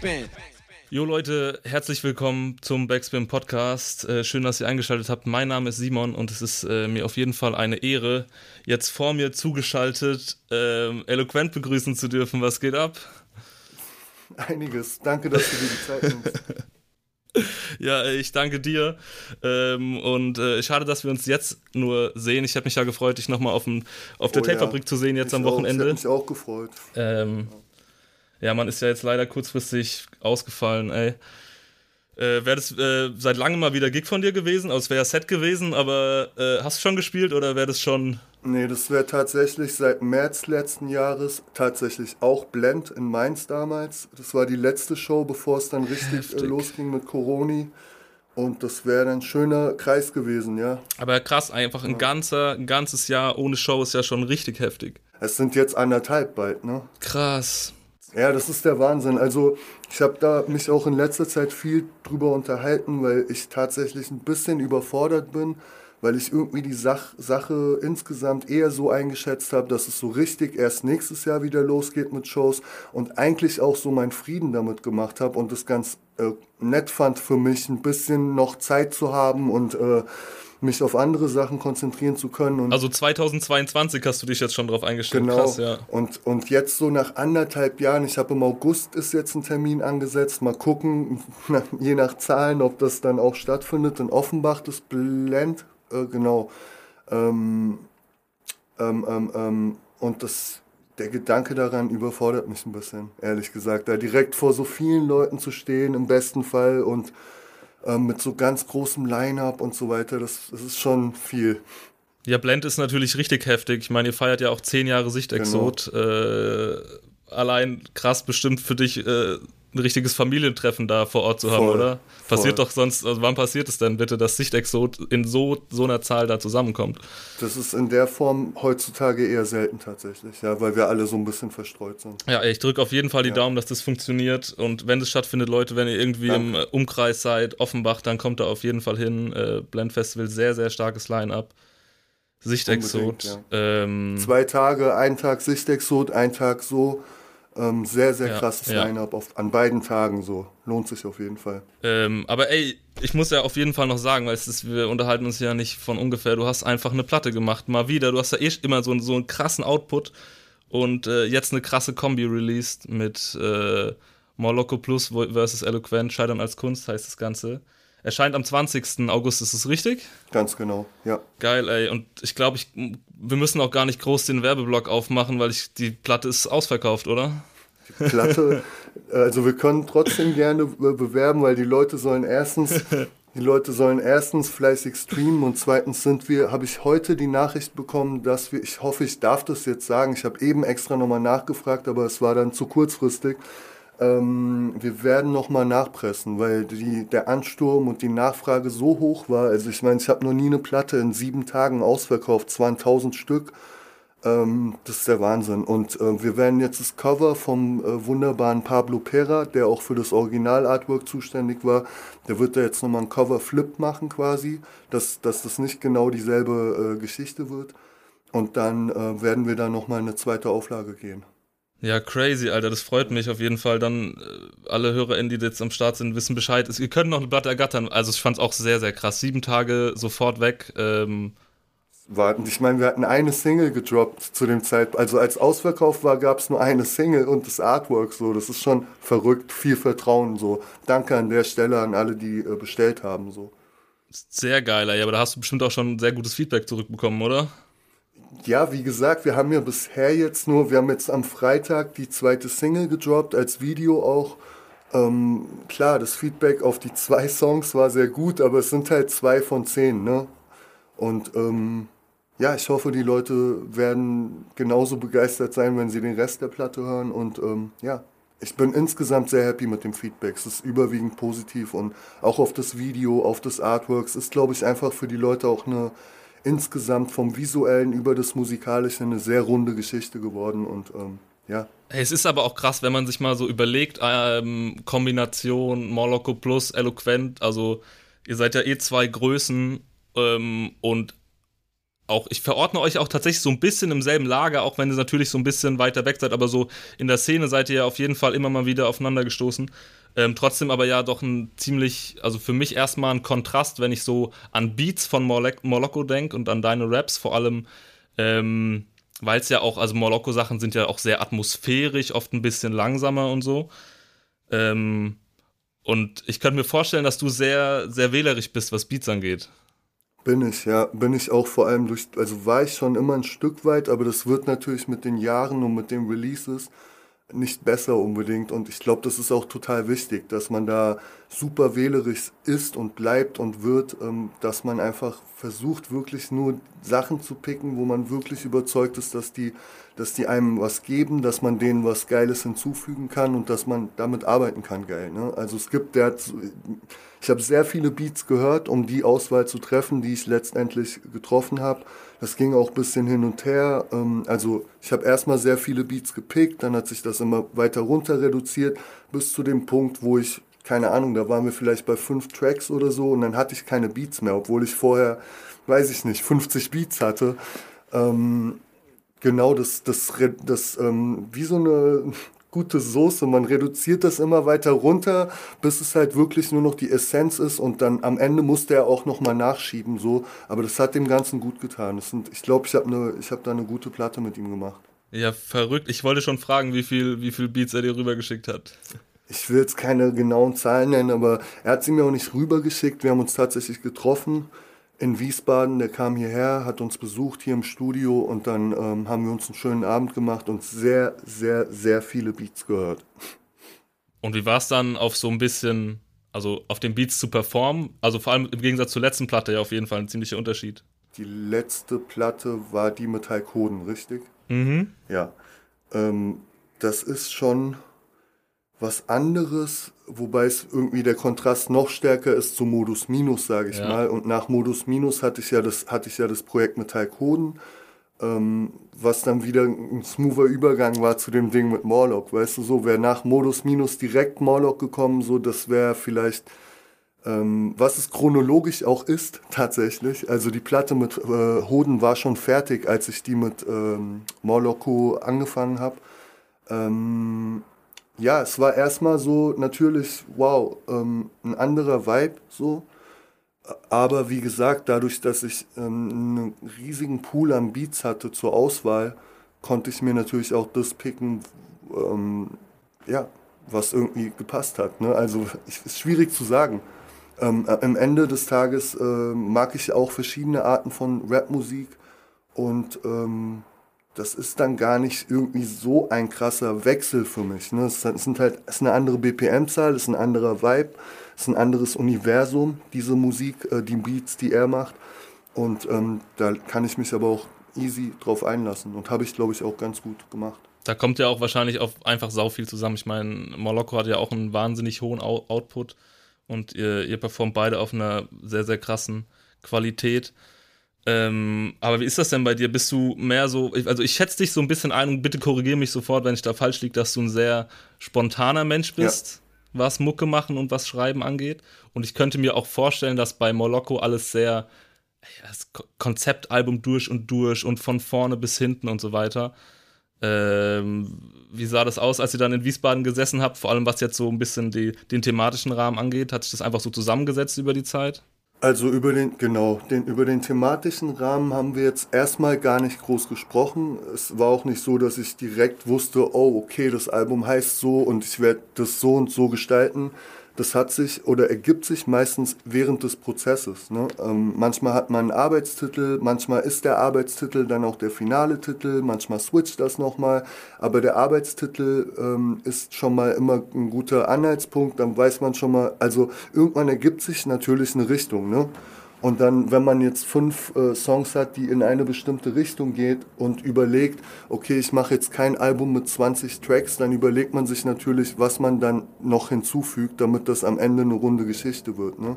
Backspin. Jo Leute, herzlich willkommen zum Backspin Podcast. Äh, schön, dass ihr eingeschaltet habt. Mein Name ist Simon und es ist äh, mir auf jeden Fall eine Ehre, jetzt vor mir zugeschaltet äh, eloquent begrüßen zu dürfen. Was geht ab? Einiges. Danke, dass du dir die Zeit nimmst. Ja, ich danke dir. Ähm, und äh, schade, dass wir uns jetzt nur sehen. Ich habe mich ja gefreut, dich nochmal auf, auf der oh, Tapefabrik ja. zu sehen, jetzt ich am Wochenende. Auch, ich habe mich auch gefreut. Ähm, ja, man ist ja jetzt leider kurzfristig ausgefallen, ey. Äh, wäre das äh, seit langem mal wieder Gig von dir gewesen? Also es wäre ja Set gewesen, aber äh, hast du schon gespielt oder wäre das schon. Nee, das wäre tatsächlich seit März letzten Jahres tatsächlich auch Blend in Mainz damals. Das war die letzte Show, bevor es dann richtig äh, losging mit Coroni. Und das wäre ein schöner Kreis gewesen, ja. Aber krass, einfach ein, ja. ganzer, ein ganzes Jahr ohne Show ist ja schon richtig heftig. Es sind jetzt anderthalb bald, ne? Krass. Ja, das ist der Wahnsinn. Also ich habe da mich auch in letzter Zeit viel drüber unterhalten, weil ich tatsächlich ein bisschen überfordert bin, weil ich irgendwie die Sach Sache insgesamt eher so eingeschätzt habe, dass es so richtig erst nächstes Jahr wieder losgeht mit Shows und eigentlich auch so meinen Frieden damit gemacht habe und es ganz äh, nett fand für mich, ein bisschen noch Zeit zu haben und äh, mich auf andere Sachen konzentrieren zu können. also 2022 hast du dich jetzt schon drauf eingestellt. Genau. Krass, ja. Und, und jetzt so nach anderthalb Jahren, ich habe im August ist jetzt ein Termin angesetzt, mal gucken, je nach Zahlen, ob das dann auch stattfindet. In Offenbach, das Blend, äh, genau. Ähm, ähm, ähm, ähm, und das, der Gedanke daran überfordert mich ein bisschen, ehrlich gesagt. Da direkt vor so vielen Leuten zu stehen, im besten Fall und ähm, mit so ganz großem Line-up und so weiter. Das, das ist schon viel. Ja, Blend ist natürlich richtig heftig. Ich meine, ihr feiert ja auch zehn Jahre Sichtexot. Genau. Äh, allein krass bestimmt für dich äh, ein richtiges Familientreffen da vor Ort zu haben, voll, oder? Passiert voll. doch sonst, also wann passiert es denn bitte, dass Sichtexot in so, so einer Zahl da zusammenkommt? Das ist in der Form heutzutage eher selten tatsächlich, ja, weil wir alle so ein bisschen verstreut sind. Ja, ich drücke auf jeden Fall die ja. Daumen, dass das funktioniert und wenn es stattfindet, Leute, wenn ihr irgendwie Danke. im Umkreis seid, Offenbach, dann kommt da auf jeden Fall hin. Äh, Blend Festival, sehr, sehr starkes Line-Up. Sichtexot. Ja. Ähm, Zwei Tage, ein Tag Sichtexot, ein Tag so. Ähm, sehr, sehr ja, krasses ja. Line-Up an beiden Tagen so. Lohnt sich auf jeden Fall. Ähm, aber ey, ich muss ja auf jeden Fall noch sagen, weil es ist, wir unterhalten uns ja nicht von ungefähr, du hast einfach eine Platte gemacht, mal wieder. Du hast ja eh immer so, so einen krassen Output und äh, jetzt eine krasse Kombi released mit äh, Morloco Plus versus Eloquent, Scheitern als Kunst heißt das Ganze. Erscheint am 20. August, ist es richtig? Ganz genau, ja. Geil, ey. Und ich glaube, ich, wir müssen auch gar nicht groß den Werbeblock aufmachen, weil ich, die Platte ist ausverkauft, oder? Die Platte, also wir können trotzdem gerne bewerben, weil die Leute sollen erstens, die Leute sollen erstens fleißig streamen und zweitens sind wir, habe ich heute die Nachricht bekommen, dass wir, ich hoffe, ich darf das jetzt sagen, ich habe eben extra nochmal nachgefragt, aber es war dann zu kurzfristig ähm, wir werden nochmal nachpressen, weil die, der Ansturm und die Nachfrage so hoch war. Also ich meine, ich habe noch nie eine Platte in sieben Tagen ausverkauft, 2000 Stück. Ähm, das ist der Wahnsinn. Und äh, wir werden jetzt das Cover vom äh, wunderbaren Pablo Pera, der auch für das Original-Artwork zuständig war, der wird da jetzt nochmal ein Cover-Flip machen quasi, dass, dass das nicht genau dieselbe äh, Geschichte wird. Und dann äh, werden wir da nochmal eine zweite Auflage gehen. Ja, crazy, Alter, das freut mich auf jeden Fall. Dann äh, alle HörerInnen, die jetzt am Start sind, wissen Bescheid. Ihr könnt noch eine Platte ergattern. Also ich fand's auch sehr, sehr krass. Sieben Tage sofort weg. Ähm, warten. Ich meine, wir hatten eine Single gedroppt zu dem Zeitpunkt. Also als Ausverkauf war, gab es nur eine Single und das Artwork so. Das ist schon verrückt, viel Vertrauen so. Danke an der Stelle an alle, die äh, bestellt haben so. Sehr geil, ey. aber da hast du bestimmt auch schon sehr gutes Feedback zurückbekommen, oder? Ja, wie gesagt, wir haben ja bisher jetzt nur, wir haben jetzt am Freitag die zweite Single gedroppt, als Video auch. Ähm, klar, das Feedback auf die zwei Songs war sehr gut, aber es sind halt zwei von zehn, ne? Und ähm, ja, ich hoffe, die Leute werden genauso begeistert sein, wenn sie den Rest der Platte hören. Und ähm, ja, ich bin insgesamt sehr happy mit dem Feedback. Es ist überwiegend positiv und auch auf das Video, auf das Artwork. Es ist, glaube ich, einfach für die Leute auch eine insgesamt vom visuellen über das musikalische eine sehr runde Geschichte geworden und ähm, ja. Es ist aber auch krass, wenn man sich mal so überlegt, ähm, Kombination Moloko plus Eloquent, also ihr seid ja eh zwei Größen ähm, und auch, ich verordne euch auch tatsächlich so ein bisschen im selben Lager, auch wenn ihr natürlich so ein bisschen weiter weg seid, aber so in der Szene seid ihr ja auf jeden Fall immer mal wieder aufeinander gestoßen. Ähm, trotzdem aber ja doch ein ziemlich, also für mich erstmal ein Kontrast, wenn ich so an Beats von Moloko denke und an deine Raps vor allem, ähm, weil es ja auch, also Moloko-Sachen sind ja auch sehr atmosphärisch, oft ein bisschen langsamer und so. Ähm, und ich könnte mir vorstellen, dass du sehr, sehr wählerisch bist, was Beats angeht. Bin ich, ja. Bin ich auch vor allem durch, also war ich schon immer ein Stück weit, aber das wird natürlich mit den Jahren und mit den Releases nicht besser unbedingt. Und ich glaube, das ist auch total wichtig, dass man da super wählerisch ist und bleibt und wird, ähm, dass man einfach versucht, wirklich nur Sachen zu picken, wo man wirklich überzeugt ist, dass die, dass die einem was geben, dass man denen was Geiles hinzufügen kann und dass man damit arbeiten kann, geil. Ne? Also es gibt, der hat, ich habe sehr viele Beats gehört, um die Auswahl zu treffen, die ich letztendlich getroffen habe. Das ging auch ein bisschen hin und her. Ähm, also ich habe erstmal sehr viele Beats gepickt, dann hat sich das immer weiter runter reduziert, bis zu dem Punkt, wo ich, keine Ahnung, da waren wir vielleicht bei fünf Tracks oder so und dann hatte ich keine Beats mehr, obwohl ich vorher, weiß ich nicht, 50 Beats hatte. Ähm, genau, das, das, das, ähm, wie so eine gute Soße. Man reduziert das immer weiter runter, bis es halt wirklich nur noch die Essenz ist und dann am Ende musste er auch nochmal nachschieben, so. Aber das hat dem Ganzen gut getan. Sind, ich glaube, ich habe ne, hab da eine gute Platte mit ihm gemacht. Ja, verrückt. Ich wollte schon fragen, wie viel, wie viel Beats er dir rübergeschickt hat. Ich will jetzt keine genauen Zahlen nennen, aber er hat sie mir auch nicht rübergeschickt. Wir haben uns tatsächlich getroffen in Wiesbaden, der kam hierher, hat uns besucht hier im Studio und dann ähm, haben wir uns einen schönen Abend gemacht und sehr, sehr, sehr viele Beats gehört. Und wie war es dann auf so ein bisschen, also auf den Beats zu performen? Also vor allem im Gegensatz zur letzten Platte ja auf jeden Fall ein ziemlicher Unterschied. Die letzte Platte war die mit Hulk Hoden, richtig? Mhm. Ja. Ähm, das ist schon was anderes, wobei es irgendwie der Kontrast noch stärker ist zu Modus Minus, sage ich ja. mal. Und nach Modus Minus hatte ich ja das, hatte ich ja das Projekt mit Talkoden, ähm, was dann wieder ein smoother Übergang war zu dem Ding mit Morlock. Weißt du, so wäre nach Modus Minus direkt Morlock gekommen, so das wäre vielleicht, ähm, was es chronologisch auch ist, tatsächlich. Also die Platte mit äh, Hoden war schon fertig, als ich die mit ähm, Morlocko angefangen habe. Ähm, ja, es war erstmal so natürlich, wow, ähm, ein anderer Vibe so. Aber wie gesagt, dadurch, dass ich ähm, einen riesigen Pool an Beats hatte zur Auswahl, konnte ich mir natürlich auch das picken, ähm, ja, was irgendwie gepasst hat. Ne? Also ist schwierig zu sagen. Ähm, am Ende des Tages äh, mag ich auch verschiedene Arten von Rapmusik und ähm, das ist dann gar nicht irgendwie so ein krasser Wechsel für mich. Ne? Es sind halt, es ist eine andere BPM-Zahl, es ist ein anderer Vibe, es ist ein anderes Universum, diese Musik, äh, die Beats, die er macht. Und ähm, da kann ich mich aber auch easy drauf einlassen und habe ich, glaube ich, auch ganz gut gemacht. Da kommt ja auch wahrscheinlich auf einfach sau viel zusammen. Ich meine, Moloko hat ja auch einen wahnsinnig hohen Output und ihr, ihr performt beide auf einer sehr, sehr krassen Qualität. Ähm, aber wie ist das denn bei dir? Bist du mehr so, also ich schätze dich so ein bisschen ein und bitte korrigiere mich sofort, wenn ich da falsch liege, dass du ein sehr spontaner Mensch bist, ja. was Mucke machen und was Schreiben angeht. Und ich könnte mir auch vorstellen, dass bei Moloko alles sehr, ja, das Konzeptalbum durch und durch und von vorne bis hinten und so weiter. Ähm, wie sah das aus, als ihr dann in Wiesbaden gesessen habt? Vor allem was jetzt so ein bisschen die, den thematischen Rahmen angeht. Hat sich das einfach so zusammengesetzt über die Zeit? Also über den, genau, den, über den thematischen Rahmen haben wir jetzt erstmal gar nicht groß gesprochen. Es war auch nicht so, dass ich direkt wusste, oh, okay, das Album heißt so und ich werde das so und so gestalten, das hat sich oder ergibt sich meistens während des Prozesses. Ne? Ähm, manchmal hat man einen Arbeitstitel, manchmal ist der Arbeitstitel dann auch der finale Titel, manchmal switcht das nochmal, aber der Arbeitstitel ähm, ist schon mal immer ein guter Anhaltspunkt, dann weiß man schon mal, also irgendwann ergibt sich natürlich eine Richtung. Ne? Und dann, wenn man jetzt fünf äh, Songs hat, die in eine bestimmte Richtung geht und überlegt, okay, ich mache jetzt kein Album mit 20 Tracks, dann überlegt man sich natürlich, was man dann noch hinzufügt, damit das am Ende eine runde Geschichte wird. Ne?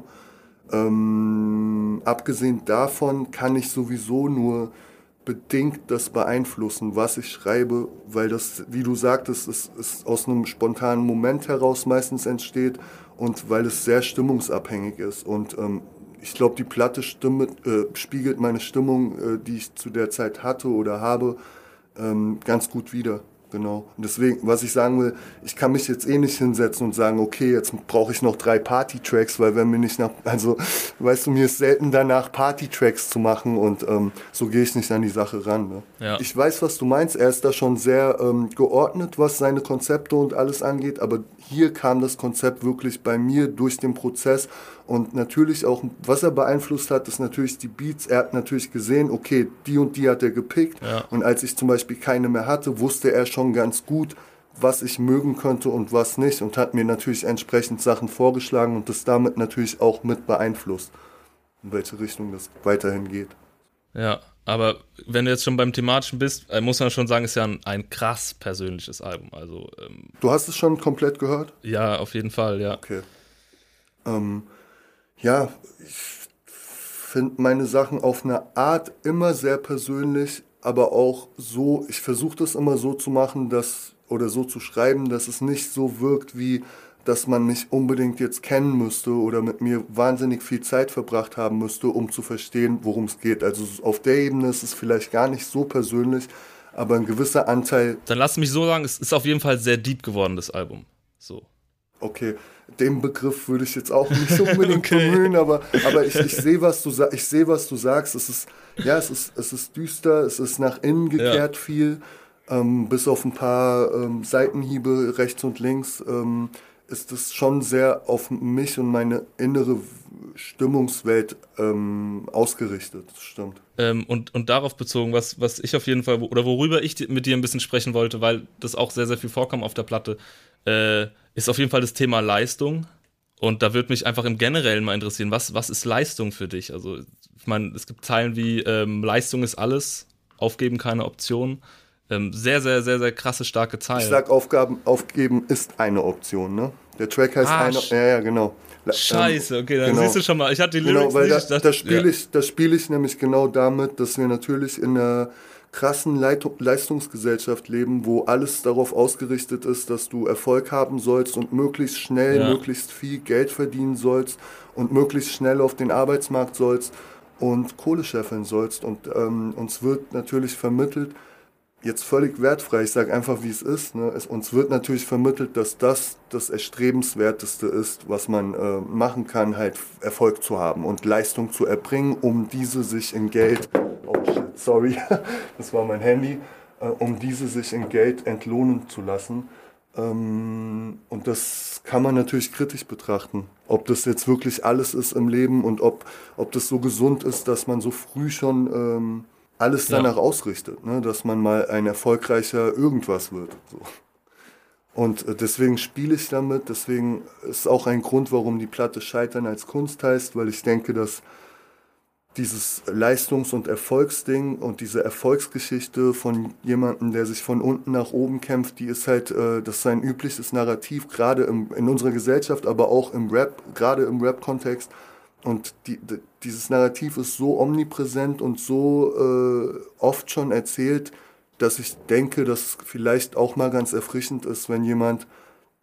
Ähm, abgesehen davon kann ich sowieso nur bedingt das beeinflussen, was ich schreibe, weil das, wie du sagtest, ist, ist aus einem spontanen Moment heraus meistens entsteht und weil es sehr stimmungsabhängig ist. Und ähm, ich glaube, die Platte Stimme, äh, spiegelt meine Stimmung, äh, die ich zu der Zeit hatte oder habe, ähm, ganz gut wider. Genau. Und deswegen, was ich sagen will, ich kann mich jetzt eh nicht hinsetzen und sagen, okay, jetzt brauche ich noch drei Party-Tracks, weil wenn mir nicht nach, also, weißt du, mir ist selten danach Party-Tracks zu machen und ähm, so gehe ich nicht an die Sache ran. Ne? Ja. Ich weiß, was du meinst. Er ist da schon sehr ähm, geordnet, was seine Konzepte und alles angeht, aber hier kam das Konzept wirklich bei mir durch den Prozess und natürlich auch, was er beeinflusst hat, ist natürlich die Beats. Er hat natürlich gesehen, okay, die und die hat er gepickt. Ja. Und als ich zum Beispiel keine mehr hatte, wusste er schon ganz gut, was ich mögen könnte und was nicht. Und hat mir natürlich entsprechend Sachen vorgeschlagen und das damit natürlich auch mit beeinflusst, in welche Richtung das weiterhin geht. Ja, aber wenn du jetzt schon beim Thematischen bist, äh, muss man schon sagen, ist ja ein, ein krass persönliches Album. Also, ähm, du hast es schon komplett gehört? Ja, auf jeden Fall, ja. Okay. Ähm, ja, ich finde meine Sachen auf eine Art immer sehr persönlich, aber auch so, ich versuche das immer so zu machen, dass, oder so zu schreiben, dass es nicht so wirkt wie, dass man mich unbedingt jetzt kennen müsste oder mit mir wahnsinnig viel Zeit verbracht haben müsste, um zu verstehen, worum es geht. Also auf der Ebene ist es vielleicht gar nicht so persönlich, aber ein gewisser Anteil. Dann lass mich so sagen, es ist auf jeden Fall sehr deep geworden, das Album. So. Okay, den Begriff würde ich jetzt auch nicht so unbedingt okay. bemühen, aber, aber ich, ich sehe, was, du, ich seh, was du sagst. Es ist, ja, es ist, es ist düster, es ist nach innen gekehrt ja. viel, ähm, bis auf ein paar ähm, Seitenhiebe rechts und links. Ähm, ist es schon sehr auf mich und meine innere Stimmungswelt ähm, ausgerichtet. Das stimmt. Ähm, und, und darauf bezogen, was, was ich auf jeden Fall, oder worüber ich mit dir ein bisschen sprechen wollte, weil das auch sehr, sehr viel vorkam auf der Platte, äh, ist auf jeden Fall das Thema Leistung. Und da würde mich einfach im Generellen mal interessieren, was, was ist Leistung für dich? Also, ich meine, es gibt Zeilen wie ähm, Leistung ist alles, aufgeben keine Option. Ähm, sehr, sehr, sehr, sehr krasse, starke Zeilen. Ich sag, Aufgaben, aufgeben ist eine Option, ne? Der Track heißt ah, eine. Ja, ja, genau. Scheiße, okay, dann genau. siehst du schon mal. Ich hatte die genau, Lyrics genau, weil nicht. Da, das spiele ja. ich, spiel ich nämlich genau damit, dass wir natürlich in einer krassen Leit Leistungsgesellschaft leben, wo alles darauf ausgerichtet ist, dass du Erfolg haben sollst und möglichst schnell, ja. möglichst viel Geld verdienen sollst und möglichst schnell auf den Arbeitsmarkt sollst und Kohle scheffeln sollst. Und ähm, uns wird natürlich vermittelt, jetzt völlig wertfrei, ich sage einfach, wie es ist. Ne? Es, uns wird natürlich vermittelt, dass das das Erstrebenswerteste ist, was man äh, machen kann, halt Erfolg zu haben und Leistung zu erbringen, um diese sich in Geld, shit, sorry, das war mein Handy, äh, um diese sich in Geld entlohnen zu lassen. Ähm, und das kann man natürlich kritisch betrachten, ob das jetzt wirklich alles ist im Leben und ob, ob das so gesund ist, dass man so früh schon... Ähm, alles danach ja. ausrichtet, ne? dass man mal ein erfolgreicher irgendwas wird. So. Und äh, deswegen spiele ich damit, deswegen ist auch ein Grund, warum die Platte Scheitern als Kunst heißt, weil ich denke, dass dieses Leistungs- und Erfolgsding und diese Erfolgsgeschichte von jemandem, der sich von unten nach oben kämpft, die ist halt, äh, das ist ein übliches Narrativ, gerade in unserer Gesellschaft, aber auch im Rap, gerade im Rap-Kontext. Und die, die, dieses Narrativ ist so omnipräsent und so äh, oft schon erzählt, dass ich denke, dass vielleicht auch mal ganz erfrischend ist, wenn jemand,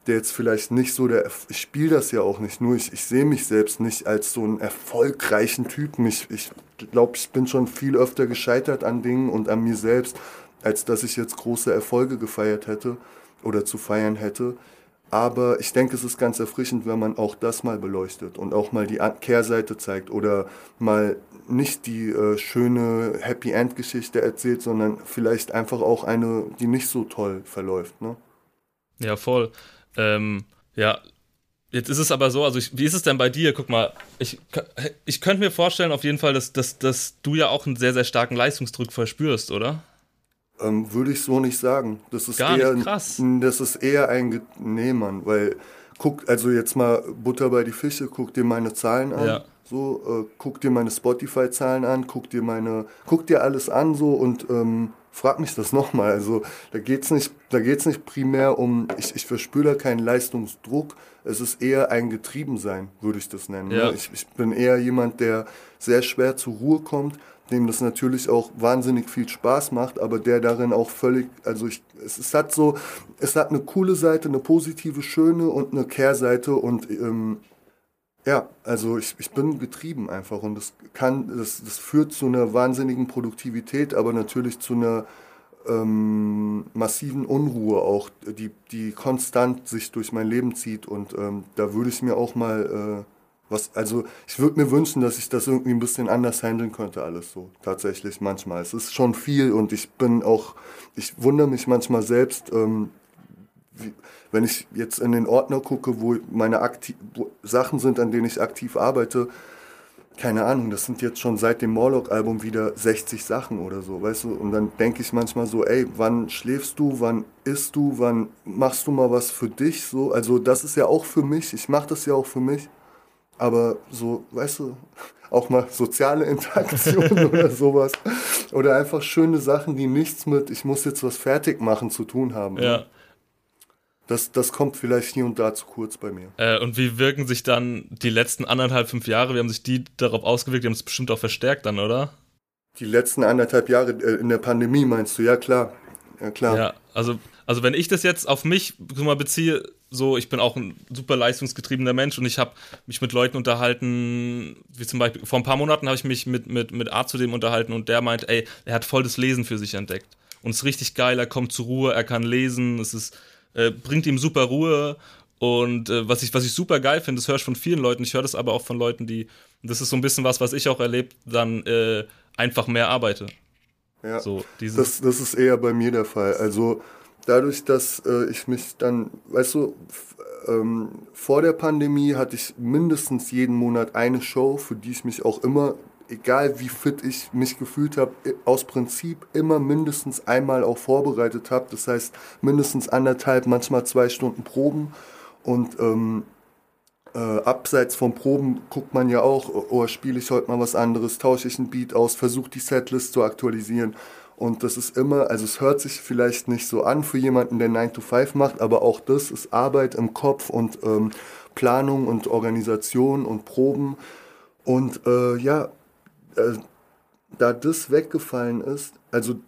der jetzt vielleicht nicht so der, ich spiele das ja auch nicht, nur ich, ich sehe mich selbst nicht als so einen erfolgreichen Typen. Ich, ich glaube, ich bin schon viel öfter gescheitert an Dingen und an mir selbst, als dass ich jetzt große Erfolge gefeiert hätte oder zu feiern hätte. Aber ich denke, es ist ganz erfrischend, wenn man auch das mal beleuchtet und auch mal die Kehrseite zeigt oder mal nicht die äh, schöne Happy End Geschichte erzählt, sondern vielleicht einfach auch eine, die nicht so toll verläuft. Ne? Ja, voll. Ähm, ja, jetzt ist es aber so, also ich, wie ist es denn bei dir? Guck mal, ich, ich könnte mir vorstellen auf jeden Fall, dass, dass, dass du ja auch einen sehr, sehr starken Leistungsdruck verspürst, oder? Ähm, Würde ich so nicht sagen. Das ist Gar eher, nicht krass. Das ist eher ein. Nee, Mann, weil guck, also jetzt mal Butter bei die Fische, guck dir meine Zahlen an. Ja. So, äh, guck dir meine Spotify-Zahlen an, guck dir meine, guck dir alles an so und ähm, frag mich das nochmal. Also da geht's nicht, da geht's nicht primär um, ich, ich verspüre da keinen Leistungsdruck. Es ist eher ein Getriebensein, würde ich das nennen. Ne? Ja. Ich, ich bin eher jemand, der sehr schwer zur Ruhe kommt, dem das natürlich auch wahnsinnig viel Spaß macht, aber der darin auch völlig, also ich, es, es hat so, es hat eine coole Seite, eine positive, schöne und eine Kehrseite und ähm, Ja, also ich, ich bin getrieben einfach und das kann, das, das führt zu einer wahnsinnigen Produktivität, aber natürlich zu einer ähm, massiven Unruhe auch, die, die konstant sich durch mein Leben zieht und ähm, da würde ich mir auch mal äh, was, also ich würde mir wünschen, dass ich das irgendwie ein bisschen anders handeln könnte, alles so. Tatsächlich manchmal. Es ist schon viel und ich bin auch, ich wundere mich manchmal selbst, ähm, wenn ich jetzt in den Ordner gucke, wo meine aktiv, wo Sachen sind, an denen ich aktiv arbeite, keine Ahnung, das sind jetzt schon seit dem Morlock-Album wieder 60 Sachen oder so, weißt du? Und dann denke ich manchmal so, ey, wann schläfst du, wann isst du, wann machst du mal was für dich? So, also das ist ja auch für mich, ich mache das ja auch für mich. Aber so, weißt du, auch mal soziale Interaktion oder sowas. Oder einfach schöne Sachen, die nichts mit, ich muss jetzt was fertig machen zu tun haben. Ja. Das, das kommt vielleicht hier und da zu kurz bei mir. Äh, und wie wirken sich dann die letzten anderthalb, fünf Jahre, wie haben sich die darauf ausgewirkt? Die haben es bestimmt auch verstärkt dann, oder? Die letzten anderthalb Jahre äh, in der Pandemie meinst du? Ja, klar. Ja, klar. Ja, also, also wenn ich das jetzt auf mich mal beziehe, so, ich bin auch ein super leistungsgetriebener Mensch und ich habe mich mit Leuten unterhalten, wie zum Beispiel, vor ein paar Monaten habe ich mich mit, mit, mit A zu dem unterhalten und der meint, ey, er hat voll das Lesen für sich entdeckt. Und es ist richtig geil, er kommt zur Ruhe, er kann lesen, es ist äh, bringt ihm super Ruhe. Und äh, was, ich, was ich super geil finde, das höre ich von vielen Leuten, ich höre das aber auch von Leuten, die, das ist so ein bisschen was, was ich auch erlebt, dann äh, einfach mehr arbeite. Ja, so, das, das ist eher bei mir der Fall. Also dadurch, dass äh, ich mich dann, weißt du, ähm, vor der Pandemie hatte ich mindestens jeden Monat eine Show, für die ich mich auch immer egal wie fit ich mich gefühlt habe, aus Prinzip immer mindestens einmal auch vorbereitet habe. Das heißt mindestens anderthalb, manchmal zwei Stunden Proben. Und ähm, äh, abseits vom Proben guckt man ja auch, oh, oh spiele ich heute mal was anderes, tausche ich ein Beat aus, versuche die Setlist zu aktualisieren. Und das ist immer, also es hört sich vielleicht nicht so an für jemanden, der 9 to 5 macht, aber auch das ist Arbeit im Kopf und ähm, Planung und Organisation und Proben. Und äh, ja, äh, da das weggefallen ist, also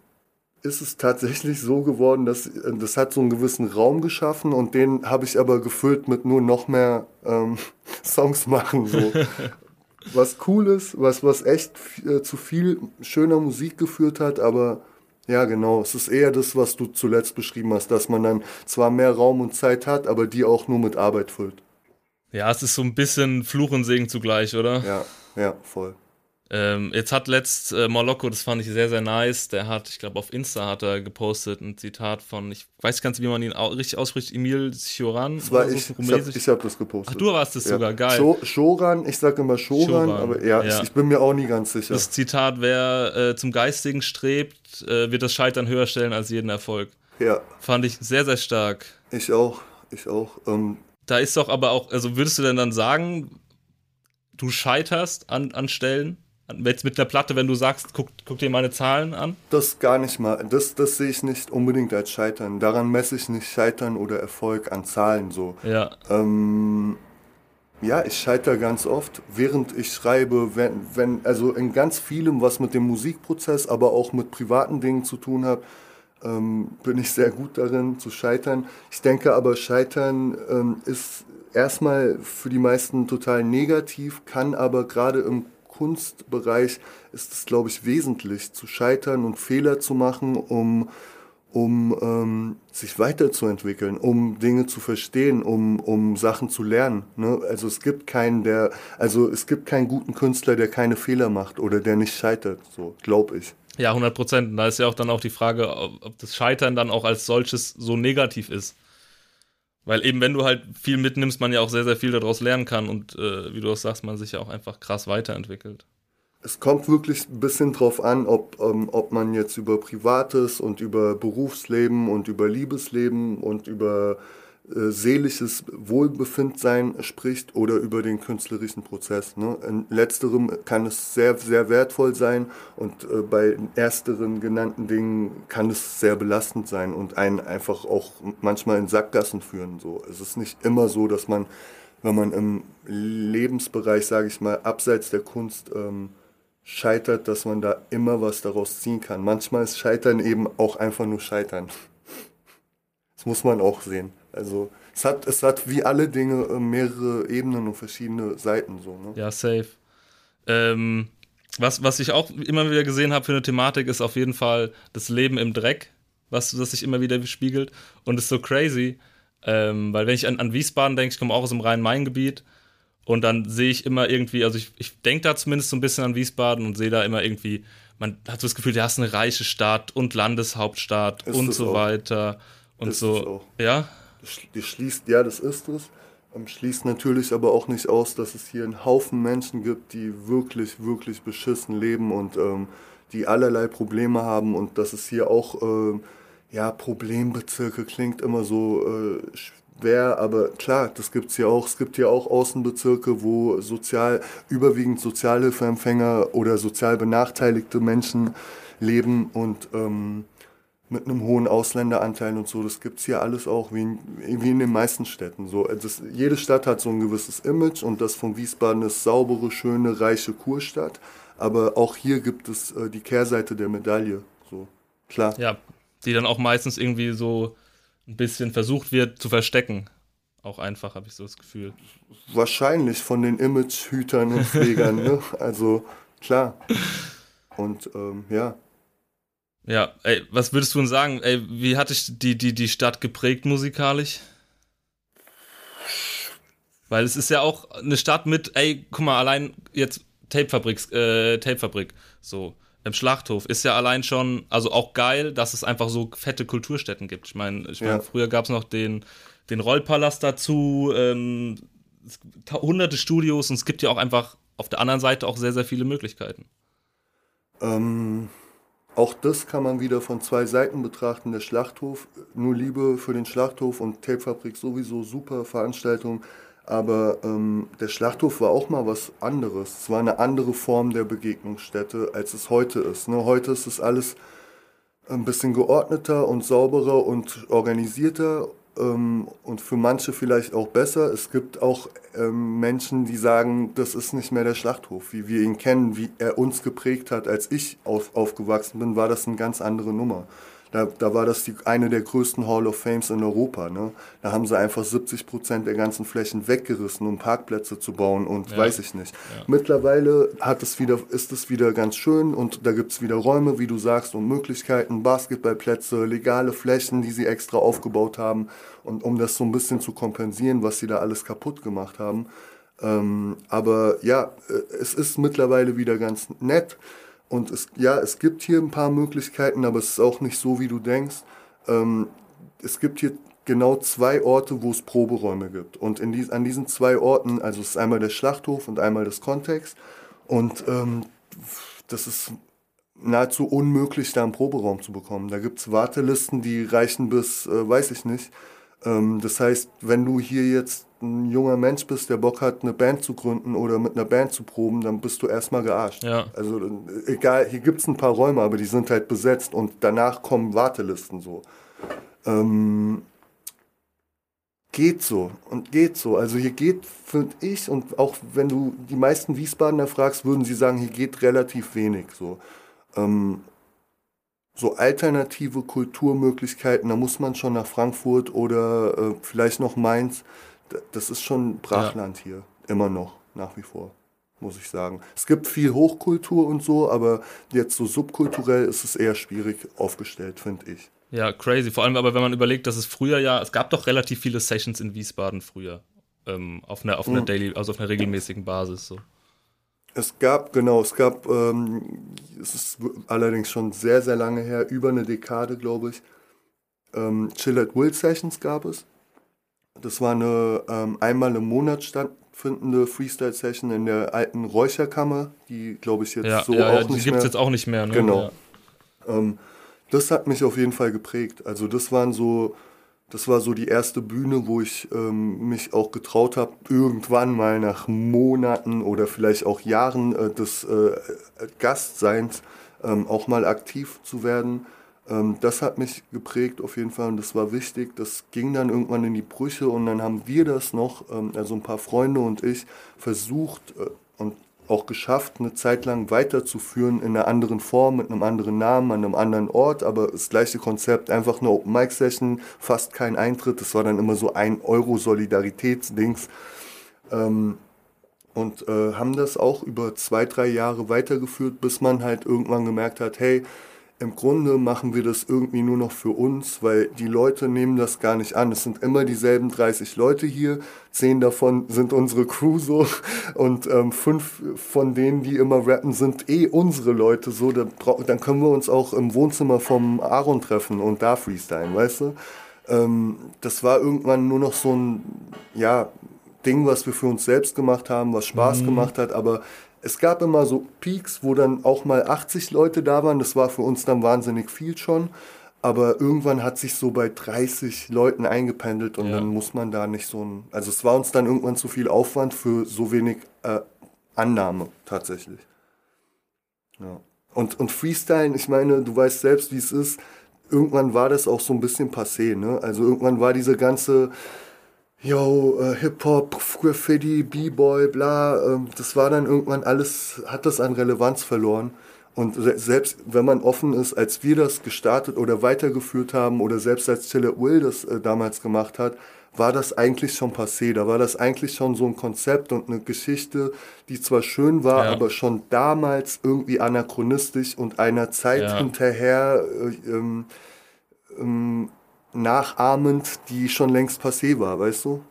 ist es tatsächlich so geworden, dass äh, das hat so einen gewissen Raum geschaffen und den habe ich aber gefüllt mit nur noch mehr ähm, Songs machen. So. was cool ist, was, was echt äh, zu viel schöner Musik geführt hat, aber ja, genau. Es ist eher das, was du zuletzt beschrieben hast, dass man dann zwar mehr Raum und Zeit hat, aber die auch nur mit Arbeit füllt. Ja, es ist so ein bisschen Fluch und Segen zugleich, oder? Ja, ja, voll. Ähm, jetzt hat letzt äh, Moloko, das fand ich sehr, sehr nice, der hat, ich glaube, auf Insta hat er gepostet ein Zitat von, ich weiß gar nicht, wie man ihn au richtig ausspricht, Emil Choran. Das war so, ich, ich habe hab das gepostet. Ach, du warst es ja. sogar, geil. Choran, ich sage immer Choran, aber ja, ja. Ich, ich, bin mir auch nie ganz sicher. Das Zitat, wer äh, zum Geistigen strebt, äh, wird das Scheitern höher stellen als jeden Erfolg. Ja. Fand ich sehr, sehr stark. Ich auch, ich auch. Ähm, da ist doch aber auch, also würdest du denn dann sagen, du scheiterst an, an Stellen? Jetzt mit der Platte, wenn du sagst, guck, guck dir meine Zahlen an? Das gar nicht mal. Das, das sehe ich nicht unbedingt als Scheitern. Daran messe ich nicht Scheitern oder Erfolg an Zahlen so. Ja. Ähm, ja, ich scheitere ganz oft, während ich schreibe, wenn, wenn, also in ganz vielem, was mit dem Musikprozess, aber auch mit privaten Dingen zu tun hat, ähm, bin ich sehr gut darin zu scheitern. Ich denke aber, Scheitern ähm, ist erstmal für die meisten total negativ, kann aber gerade im Kunstbereich ist es, glaube ich, wesentlich zu scheitern und Fehler zu machen, um, um ähm, sich weiterzuentwickeln, um Dinge zu verstehen, um, um Sachen zu lernen. Ne? Also es gibt keinen, der, also es gibt keinen guten Künstler, der keine Fehler macht oder der nicht scheitert, so glaube ich. Ja, 100 Prozent. Da ist ja auch dann auch die Frage, ob das Scheitern dann auch als solches so negativ ist. Weil eben, wenn du halt viel mitnimmst, man ja auch sehr, sehr viel daraus lernen kann und äh, wie du auch sagst, man sich ja auch einfach krass weiterentwickelt. Es kommt wirklich ein bisschen drauf an, ob, ähm, ob man jetzt über Privates und über Berufsleben und über Liebesleben und über seelisches Wohlbefindsein spricht oder über den künstlerischen Prozess. Ne? In letzterem kann es sehr, sehr wertvoll sein und äh, bei ersteren genannten Dingen kann es sehr belastend sein und einen einfach auch manchmal in Sackgassen führen. So. Es ist nicht immer so, dass man, wenn man im Lebensbereich, sage ich mal, abseits der Kunst ähm, scheitert, dass man da immer was daraus ziehen kann. Manchmal ist Scheitern eben auch einfach nur Scheitern. Das muss man auch sehen. Also es hat, es hat wie alle Dinge äh, mehrere Ebenen und verschiedene Seiten so. Ne? Ja, safe. Ähm, was, was ich auch immer wieder gesehen habe für eine Thematik, ist auf jeden Fall das Leben im Dreck, was das sich immer wieder spiegelt. Und ist so crazy, ähm, weil wenn ich an, an Wiesbaden denke, ich komme auch aus dem Rhein-Main-Gebiet und dann sehe ich immer irgendwie, also ich, ich denke da zumindest so ein bisschen an Wiesbaden und sehe da immer irgendwie, man hat so das Gefühl, du hast eine reiche Stadt und Landeshauptstadt ist und so auch. weiter und ist so. Ja? Die schließt, ja, das ist es. Ähm, schließt natürlich aber auch nicht aus, dass es hier einen Haufen Menschen gibt, die wirklich, wirklich beschissen leben und ähm, die allerlei Probleme haben und dass es hier auch, äh, ja, Problembezirke klingt immer so äh, schwer, aber klar, das gibt es hier auch. Es gibt hier auch Außenbezirke, wo sozial, überwiegend Sozialhilfeempfänger oder sozial benachteiligte Menschen leben und ähm, mit einem hohen Ausländeranteil und so. Das gibt es hier alles auch, wie in, wie in den meisten Städten. So, das, jede Stadt hat so ein gewisses Image und das von Wiesbaden ist saubere, schöne, reiche Kurstadt. Aber auch hier gibt es äh, die Kehrseite der Medaille. So, klar. Ja, die dann auch meistens irgendwie so ein bisschen versucht wird zu verstecken. Auch einfach, habe ich so das Gefühl. Wahrscheinlich von den Imagehütern und Pflegern, ne? Also, klar. Und ähm, ja. Ja, ey, was würdest du denn sagen? Ey, wie hat dich die, die, die Stadt geprägt musikalisch? Weil es ist ja auch eine Stadt mit, ey, guck mal, allein jetzt Tapefabrik, äh, Tapefabrik, so im Schlachthof ist ja allein schon, also auch geil, dass es einfach so fette Kulturstätten gibt. Ich meine, ich mein, ja. früher gab es noch den, den Rollpalast dazu, ähm, hunderte Studios und es gibt ja auch einfach auf der anderen Seite auch sehr, sehr viele Möglichkeiten. Ähm, auch das kann man wieder von zwei Seiten betrachten. Der Schlachthof, nur Liebe für den Schlachthof und Tapefabrik sowieso super Veranstaltung. Aber ähm, der Schlachthof war auch mal was anderes. Es war eine andere Form der Begegnungsstätte, als es heute ist. Ne? Heute ist es alles ein bisschen geordneter und sauberer und organisierter ähm, und für manche vielleicht auch besser. Es gibt auch ähm, Menschen, die sagen, das ist nicht mehr der Schlachthof, wie wir ihn kennen, wie er uns geprägt hat. Als ich auf, aufgewachsen bin, war das eine ganz andere Nummer. Da, da war das die, eine der größten Hall of Fames in Europa. Ne? Da haben sie einfach 70 Prozent der ganzen Flächen weggerissen, um Parkplätze zu bauen und ja. weiß ich nicht. Ja. Mittlerweile hat es wieder, ist es wieder ganz schön und da gibt es wieder Räume, wie du sagst, und Möglichkeiten, Basketballplätze, legale Flächen, die sie extra aufgebaut haben. Und um das so ein bisschen zu kompensieren, was sie da alles kaputt gemacht haben. Ähm, aber ja, äh, es ist mittlerweile wieder ganz nett. Und es, ja, es gibt hier ein paar Möglichkeiten, aber es ist auch nicht so, wie du denkst. Ähm, es gibt hier genau zwei Orte, wo es Proberäume gibt. Und in dies, an diesen zwei Orten, also es ist einmal der Schlachthof und einmal das Kontext. Und ähm, das ist nahezu unmöglich, da einen Proberaum zu bekommen. Da gibt es Wartelisten, die reichen bis, äh, weiß ich nicht. Ähm, das heißt, wenn du hier jetzt ein junger Mensch bist, der Bock hat, eine Band zu gründen oder mit einer Band zu proben, dann bist du erstmal gearscht. Ja. Also egal, hier gibt es ein paar Räume, aber die sind halt besetzt und danach kommen Wartelisten so. Ähm, geht so und geht so. Also hier geht, finde ich, und auch wenn du die meisten Wiesbadener fragst, würden sie sagen, hier geht relativ wenig so. Ähm, so alternative Kulturmöglichkeiten, da muss man schon nach Frankfurt oder äh, vielleicht noch Mainz das ist schon Brachland ja. hier, immer noch, nach wie vor, muss ich sagen. Es gibt viel Hochkultur und so, aber jetzt so subkulturell ist es eher schwierig aufgestellt, finde ich. Ja, crazy. Vor allem aber, wenn man überlegt, dass es früher ja, es gab doch relativ viele Sessions in Wiesbaden früher. Ähm, auf einer, auf einer mhm. Daily, also auf einer regelmäßigen Basis so. Es gab, genau, es gab, ähm, es ist allerdings schon sehr, sehr lange her, über eine Dekade, glaube ich. Ähm, Chill at Will Sessions gab es. Das war eine ähm, einmal im Monat stattfindende Freestyle-Session in der alten Räucherkammer, die glaube ich jetzt ja, so ja, auch ja, die nicht gibt es jetzt auch nicht mehr. Ne? Genau. Ähm, das hat mich auf jeden Fall geprägt. Also das waren so, das war so die erste Bühne, wo ich ähm, mich auch getraut habe, irgendwann mal nach Monaten oder vielleicht auch Jahren äh, des äh, Gastseins ähm, auch mal aktiv zu werden. Ähm, das hat mich geprägt auf jeden Fall und das war wichtig. Das ging dann irgendwann in die Brüche und dann haben wir das noch, ähm, also ein paar Freunde und ich, versucht äh, und auch geschafft, eine Zeit lang weiterzuführen in einer anderen Form, mit einem anderen Namen, an einem anderen Ort, aber das gleiche Konzept, einfach eine Open Mic Session, fast kein Eintritt, das war dann immer so ein Euro Solidaritätsdings. Ähm, und äh, haben das auch über zwei, drei Jahre weitergeführt, bis man halt irgendwann gemerkt hat, hey, im Grunde machen wir das irgendwie nur noch für uns, weil die Leute nehmen das gar nicht an. Es sind immer dieselben 30 Leute hier, zehn davon sind unsere Crew so und ähm, fünf von denen, die immer rappen, sind eh unsere Leute so. Dann, dann können wir uns auch im Wohnzimmer vom Aaron treffen und da freestylen, weißt du? Ähm, das war irgendwann nur noch so ein, ja, Ding, was wir für uns selbst gemacht haben, was Spaß mhm. gemacht hat, aber es gab immer so Peaks, wo dann auch mal 80 Leute da waren. Das war für uns dann wahnsinnig viel schon. Aber irgendwann hat sich so bei 30 Leuten eingependelt und ja. dann muss man da nicht so ein. Also es war uns dann irgendwann zu viel Aufwand für so wenig äh, Annahme tatsächlich. Ja. Und, und Freestylen, ich meine, du weißt selbst, wie es ist. Irgendwann war das auch so ein bisschen passé, ne? Also irgendwann war diese ganze yo, äh, Hip-Hop, Graffiti, B-Boy, bla, ähm, das war dann irgendwann alles, hat das an Relevanz verloren. Und selbst wenn man offen ist, als wir das gestartet oder weitergeführt haben oder selbst als Tiller Will das äh, damals gemacht hat, war das eigentlich schon passé. Da war das eigentlich schon so ein Konzept und eine Geschichte, die zwar schön war, ja. aber schon damals irgendwie anachronistisch und einer Zeit ja. hinterher äh, ähm, ähm, nachahmend, die schon längst passé war, weißt du?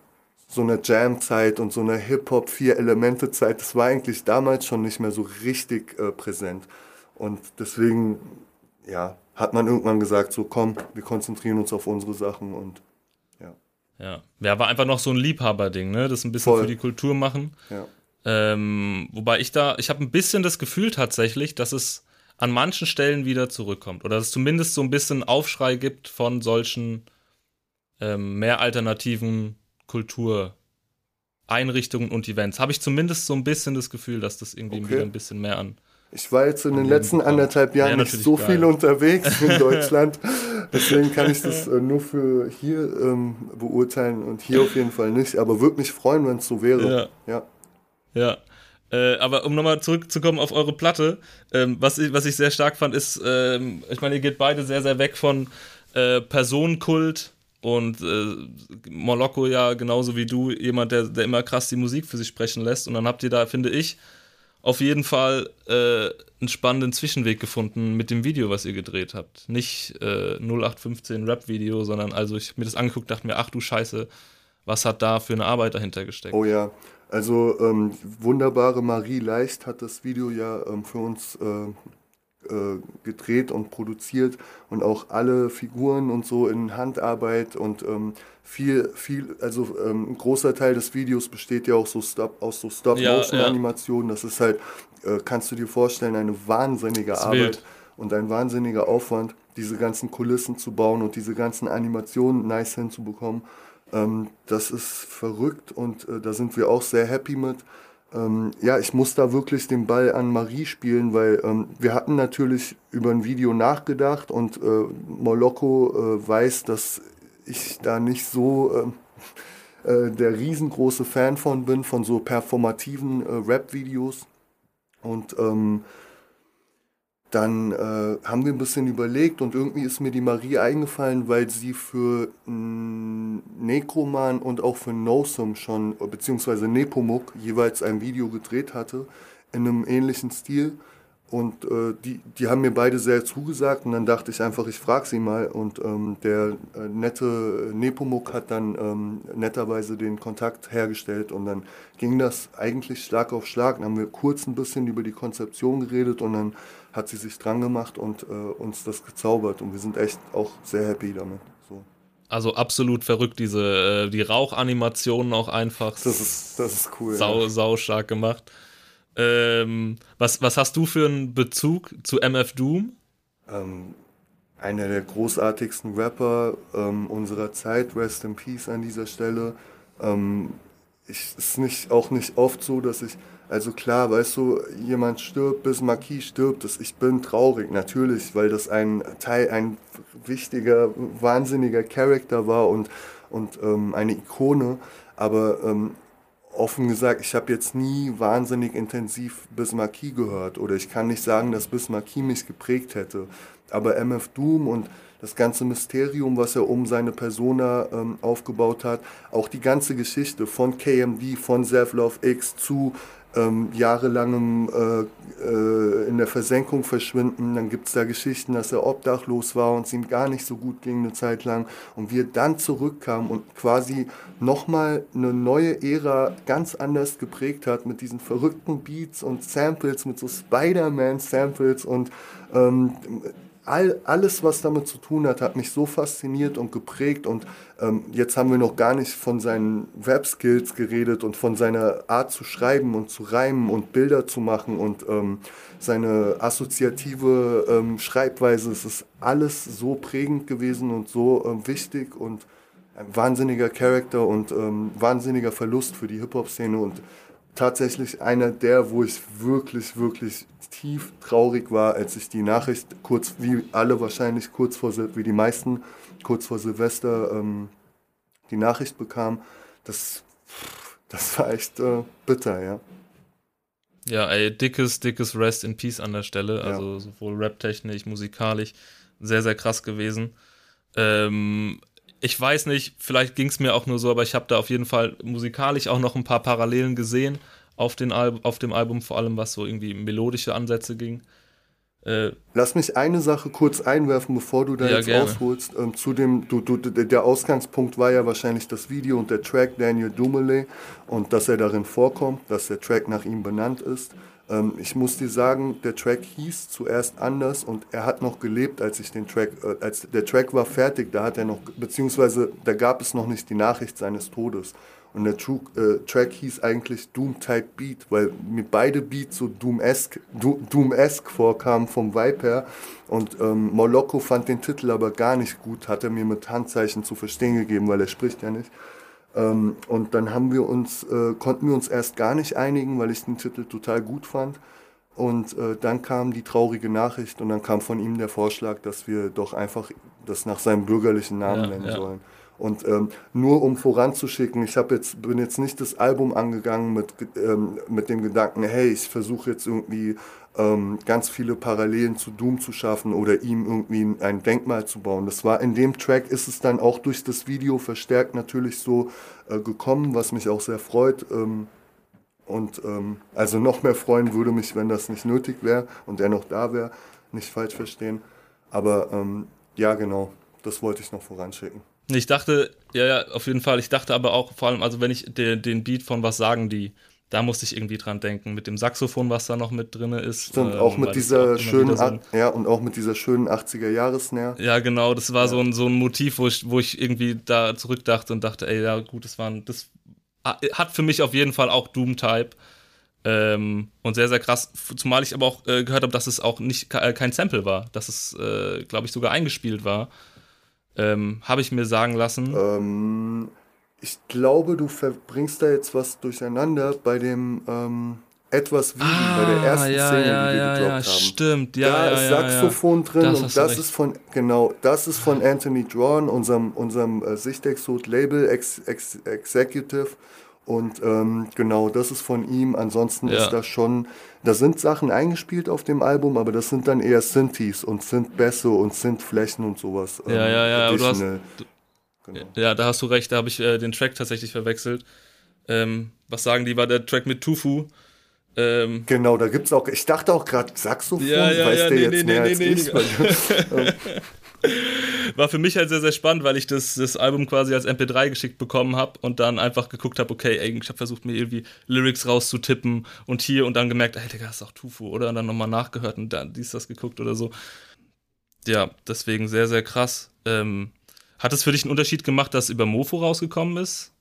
So eine Jam-Zeit und so eine Hip-Hop-Vier-Elemente-Zeit, das war eigentlich damals schon nicht mehr so richtig äh, präsent. Und deswegen, ja, hat man irgendwann gesagt, so komm, wir konzentrieren uns auf unsere Sachen und ja. Ja, ja war einfach noch so ein Liebhaberding, ne? Das ein bisschen Voll. für die Kultur machen. Ja. Ähm, wobei ich da, ich habe ein bisschen das Gefühl tatsächlich, dass es an manchen Stellen wieder zurückkommt. Oder dass es zumindest so ein bisschen Aufschrei gibt von solchen ähm, mehr alternativen Kultureinrichtungen und Events. Habe ich zumindest so ein bisschen das Gefühl, dass das irgendwie okay. wieder ein bisschen mehr an. Ich war jetzt in den letzten anderthalb Jahren ja, nicht so geil. viel unterwegs in Deutschland. Deswegen kann ich das äh, nur für hier ähm, beurteilen und hier auf jeden Fall nicht. Aber würde mich freuen, wenn es so wäre. Ja. ja. Ja. Äh, aber um nochmal zurückzukommen auf eure Platte, ähm, was, ich, was ich sehr stark fand, ist, ähm, ich meine, ihr geht beide sehr, sehr weg von äh, Personenkult und äh, Moloko ja genauso wie du, jemand, der, der immer krass die Musik für sich sprechen lässt. Und dann habt ihr da, finde ich, auf jeden Fall äh, einen spannenden Zwischenweg gefunden mit dem Video, was ihr gedreht habt. Nicht äh, 0815 Rap-Video, sondern also ich habe mir das angeguckt, dachte mir, ach du Scheiße, was hat da für eine Arbeit dahinter gesteckt? Oh ja, also ähm, wunderbare Marie Leicht hat das Video ja ähm, für uns äh, äh, gedreht und produziert und auch alle Figuren und so in Handarbeit und ähm, viel, viel, also ähm, ein großer Teil des Videos besteht ja auch so Stop, aus so Stop-Motion-Animationen. Ja, ja. Das ist halt, äh, kannst du dir vorstellen, eine wahnsinnige Arbeit wild. und ein wahnsinniger Aufwand, diese ganzen Kulissen zu bauen und diese ganzen Animationen nice hinzubekommen. Ähm, das ist verrückt und äh, da sind wir auch sehr happy mit. Ähm, ja, ich muss da wirklich den Ball an Marie spielen, weil ähm, wir hatten natürlich über ein Video nachgedacht und äh, Moloko äh, weiß, dass ich da nicht so äh, äh, der riesengroße Fan von bin, von so performativen äh, Rap-Videos. Und ähm, dann äh, haben wir ein bisschen überlegt und irgendwie ist mir die Marie eingefallen, weil sie für mh, Necroman und auch für Nosum schon, beziehungsweise Nepomuk jeweils ein Video gedreht hatte, in einem ähnlichen Stil. Und äh, die, die haben mir beide sehr zugesagt und dann dachte ich einfach, ich frage sie mal. Und ähm, der äh, nette Nepomuk hat dann ähm, netterweise den Kontakt hergestellt und dann ging das eigentlich Schlag auf Schlag. Dann haben wir kurz ein bisschen über die Konzeption geredet und dann hat sie sich dran gemacht und äh, uns das gezaubert und wir sind echt auch sehr happy damit. So. Also absolut verrückt, diese äh, die Rauchanimationen auch einfach. Das ist, das ist cool. Sau, ja. sau stark gemacht. Ähm, was, was hast du für einen Bezug zu MF Doom? Ähm, einer der großartigsten Rapper ähm, unserer Zeit, Rest in Peace an dieser Stelle. Ähm, ich, ist nicht, auch nicht oft so, dass ich also klar, weißt du, jemand stirbt, bis Marquis stirbt, das, ich bin traurig, natürlich, weil das ein Teil, ein wichtiger, wahnsinniger Charakter war und, und ähm, eine Ikone. Aber ähm, offen gesagt, ich habe jetzt nie wahnsinnig intensiv Bismarcky gehört oder ich kann nicht sagen, dass Bismarcky mich geprägt hätte. Aber MF Doom und das ganze Mysterium, was er um seine Persona ähm, aufgebaut hat, auch die ganze Geschichte von KMD, von Love X zu ähm, jahrelangem äh, äh, in der Versenkung verschwinden. Dann gibt es da Geschichten, dass er obdachlos war und es ihm gar nicht so gut ging eine Zeit lang. Und wie er dann zurückkam und quasi nochmal eine neue Ära ganz anders geprägt hat mit diesen verrückten Beats und Samples, mit so Spider-Man-Samples und ähm, all, alles, was damit zu tun hat, hat mich so fasziniert und geprägt. Und ähm, jetzt haben wir noch gar nicht von seinen Webskills geredet und von seiner Art zu schreiben und zu reimen und Bilder zu machen und ähm, seine assoziative ähm, Schreibweise. Es ist alles so prägend gewesen und so ähm, wichtig und ein wahnsinniger Charakter und ähm, wahnsinniger Verlust für die Hip-Hop-Szene und tatsächlich einer der, wo ich wirklich, wirklich tief traurig war, als ich die Nachricht kurz, wie alle wahrscheinlich kurz vor, wie die meisten kurz vor Silvester ähm, die Nachricht bekam. Das, das war echt äh, bitter, ja. Ja, ey, dickes, dickes Rest in Peace an der Stelle. Also ja. sowohl rap-technisch, musikalisch, sehr, sehr krass gewesen. Ähm, ich weiß nicht, vielleicht ging es mir auch nur so, aber ich habe da auf jeden Fall musikalisch auch noch ein paar Parallelen gesehen auf, den Al auf dem Album, vor allem was so irgendwie melodische Ansätze ging. Äh, Lass mich eine Sache kurz einwerfen, bevor du da ja, jetzt gerne. ausholst. Ähm, zu dem, du, du, der Ausgangspunkt war ja wahrscheinlich das Video und der Track Daniel Dumoulin und dass er darin vorkommt, dass der Track nach ihm benannt ist. Ähm, ich muss dir sagen, der Track hieß zuerst anders und er hat noch gelebt, als ich den Track, äh, als der Track war fertig, da hat er noch, beziehungsweise da gab es noch nicht die Nachricht seines Todes. Und der True, äh, Track hieß eigentlich Doom Type Beat, weil mir beide Beats so Doom-esque Doom vorkamen vom Vibe her. Und ähm, Moloko fand den Titel aber gar nicht gut, hat er mir mit Handzeichen zu verstehen gegeben, weil er spricht ja nicht. Ähm, und dann haben wir uns, äh, konnten wir uns erst gar nicht einigen, weil ich den Titel total gut fand. Und äh, dann kam die traurige Nachricht und dann kam von ihm der Vorschlag, dass wir doch einfach das nach seinem bürgerlichen Namen ja, nennen ja. sollen. Und ähm, nur um voranzuschicken, ich jetzt, bin jetzt nicht das Album angegangen mit, ähm, mit dem Gedanken, hey, ich versuche jetzt irgendwie ähm, ganz viele Parallelen zu Doom zu schaffen oder ihm irgendwie ein Denkmal zu bauen. Das war in dem Track ist es dann auch durch das Video verstärkt natürlich so äh, gekommen, was mich auch sehr freut. Ähm, und ähm, also noch mehr freuen würde mich, wenn das nicht nötig wäre und er noch da wäre, nicht falsch verstehen. Aber ähm, ja, genau, das wollte ich noch voranschicken. Ich dachte, ja, ja, auf jeden Fall. Ich dachte aber auch, vor allem, also wenn ich den, den Beat von Was sagen die, da musste ich irgendwie dran denken, mit dem Saxophon, was da noch mit drin ist. Stimmt, ähm, auch mit dieser schönen, so ja, und auch mit dieser schönen 80er Jahresnäher. Ja, genau, das war ja. so, ein, so ein Motiv, wo ich, wo ich irgendwie da zurückdachte und dachte, ey, ja, gut, das war das hat für mich auf jeden Fall auch Doom-Type. Ähm, und sehr, sehr krass, zumal ich aber auch äh, gehört habe, dass es auch nicht äh, kein Sample war, dass es, äh, glaube ich, sogar eingespielt war. Ähm, Habe ich mir sagen lassen. Ähm, ich glaube, du verbringst da jetzt was durcheinander bei dem ähm, etwas wie ah, bei der ersten ja, Szene, ja, die wir ja, gedroppt haben. Stimmt, ja. Da ist Saxophon drin das und das ist von genau, das ist von Anthony Drawn, unserem unserem äh, Sichtexot Label Ex, Ex, Executive und ähm, genau, das ist von ihm. Ansonsten ja. ist das schon, da sind Sachen eingespielt auf dem Album, aber das sind dann eher Synthes und Synth-Bässe und Synth-Flächen und sowas. Ja, ähm, ja, ja. Du hast, genau. Ja, da hast du recht, da habe ich äh, den Track tatsächlich verwechselt. Ähm, was sagen die, war der Track mit Tufu. Ähm, genau, da gibt es auch, ich dachte auch gerade Saxophon, ja, ja, weiß ja, der nee, jetzt nee, mehr nee, als nee, ich. Nee. War für mich halt sehr, sehr spannend, weil ich das, das Album quasi als MP3 geschickt bekommen habe und dann einfach geguckt habe, okay, ey, ich habe versucht, mir irgendwie Lyrics rauszutippen und hier und dann gemerkt, ey, Digga, das ist auch Tufu, oder? Und dann nochmal nachgehört und dann dies, das geguckt oder so. Ja, deswegen sehr, sehr krass. Ähm, hat es für dich einen Unterschied gemacht, dass über Mofo rausgekommen ist?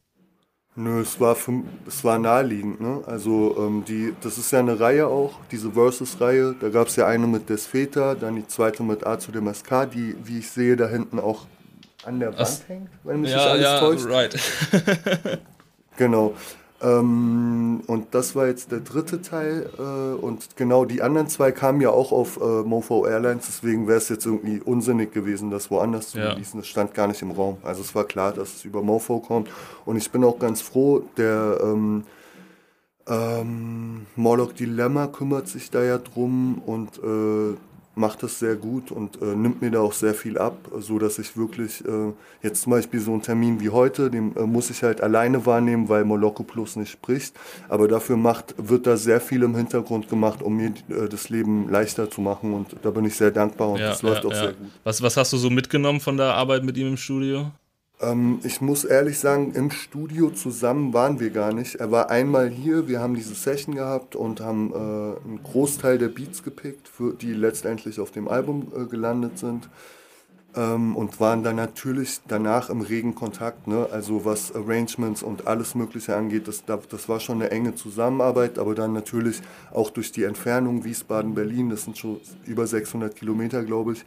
Nö, es war, für, es war naheliegend. Ne? Also ähm, die, das ist ja eine Reihe auch, diese Versus-Reihe. Da gab es ja eine mit Desfeta, dann die zweite mit A zu dem SK, die, wie ich sehe, da hinten auch an der Wand As hängt, wenn mich ja, nicht alles ja, täuscht. Right. genau. Ähm, und das war jetzt der dritte Teil. Äh, und genau die anderen zwei kamen ja auch auf äh, Mofo Airlines. Deswegen wäre es jetzt irgendwie unsinnig gewesen, das woanders zu ja. releasen. Das stand gar nicht im Raum. Also es war klar, dass es über Mofo kommt. Und ich bin auch ganz froh, der, ähm, Ähm, Morlock Dilemma kümmert sich da ja drum und äh, macht das sehr gut und äh, nimmt mir da auch sehr viel ab, so dass ich wirklich äh, jetzt zum Beispiel so einen Termin wie heute, den äh, muss ich halt alleine wahrnehmen, weil Moloko Plus nicht spricht. Aber dafür macht, wird da sehr viel im Hintergrund gemacht, um mir äh, das Leben leichter zu machen und da bin ich sehr dankbar und Ja, das läuft ja, auch ja. sehr gut. Was, was hast du so mitgenommen von der Arbeit mit ihm im Studio? Ähm, ich muss ehrlich sagen, im Studio zusammen waren wir gar nicht. Er war einmal hier, wir haben diese Session gehabt und haben äh, einen Großteil der Beats gepickt, für, die letztendlich auf dem Album äh, gelandet sind. Ähm, und waren dann natürlich danach im regen Kontakt. Ne? Also was Arrangements und alles Mögliche angeht, das, da- das war schon eine enge Zusammenarbeit, aber dann natürlich auch durch die Entfernung Wiesbaden-Berlin, das sind schon über 600 Kilometer, glaube ich,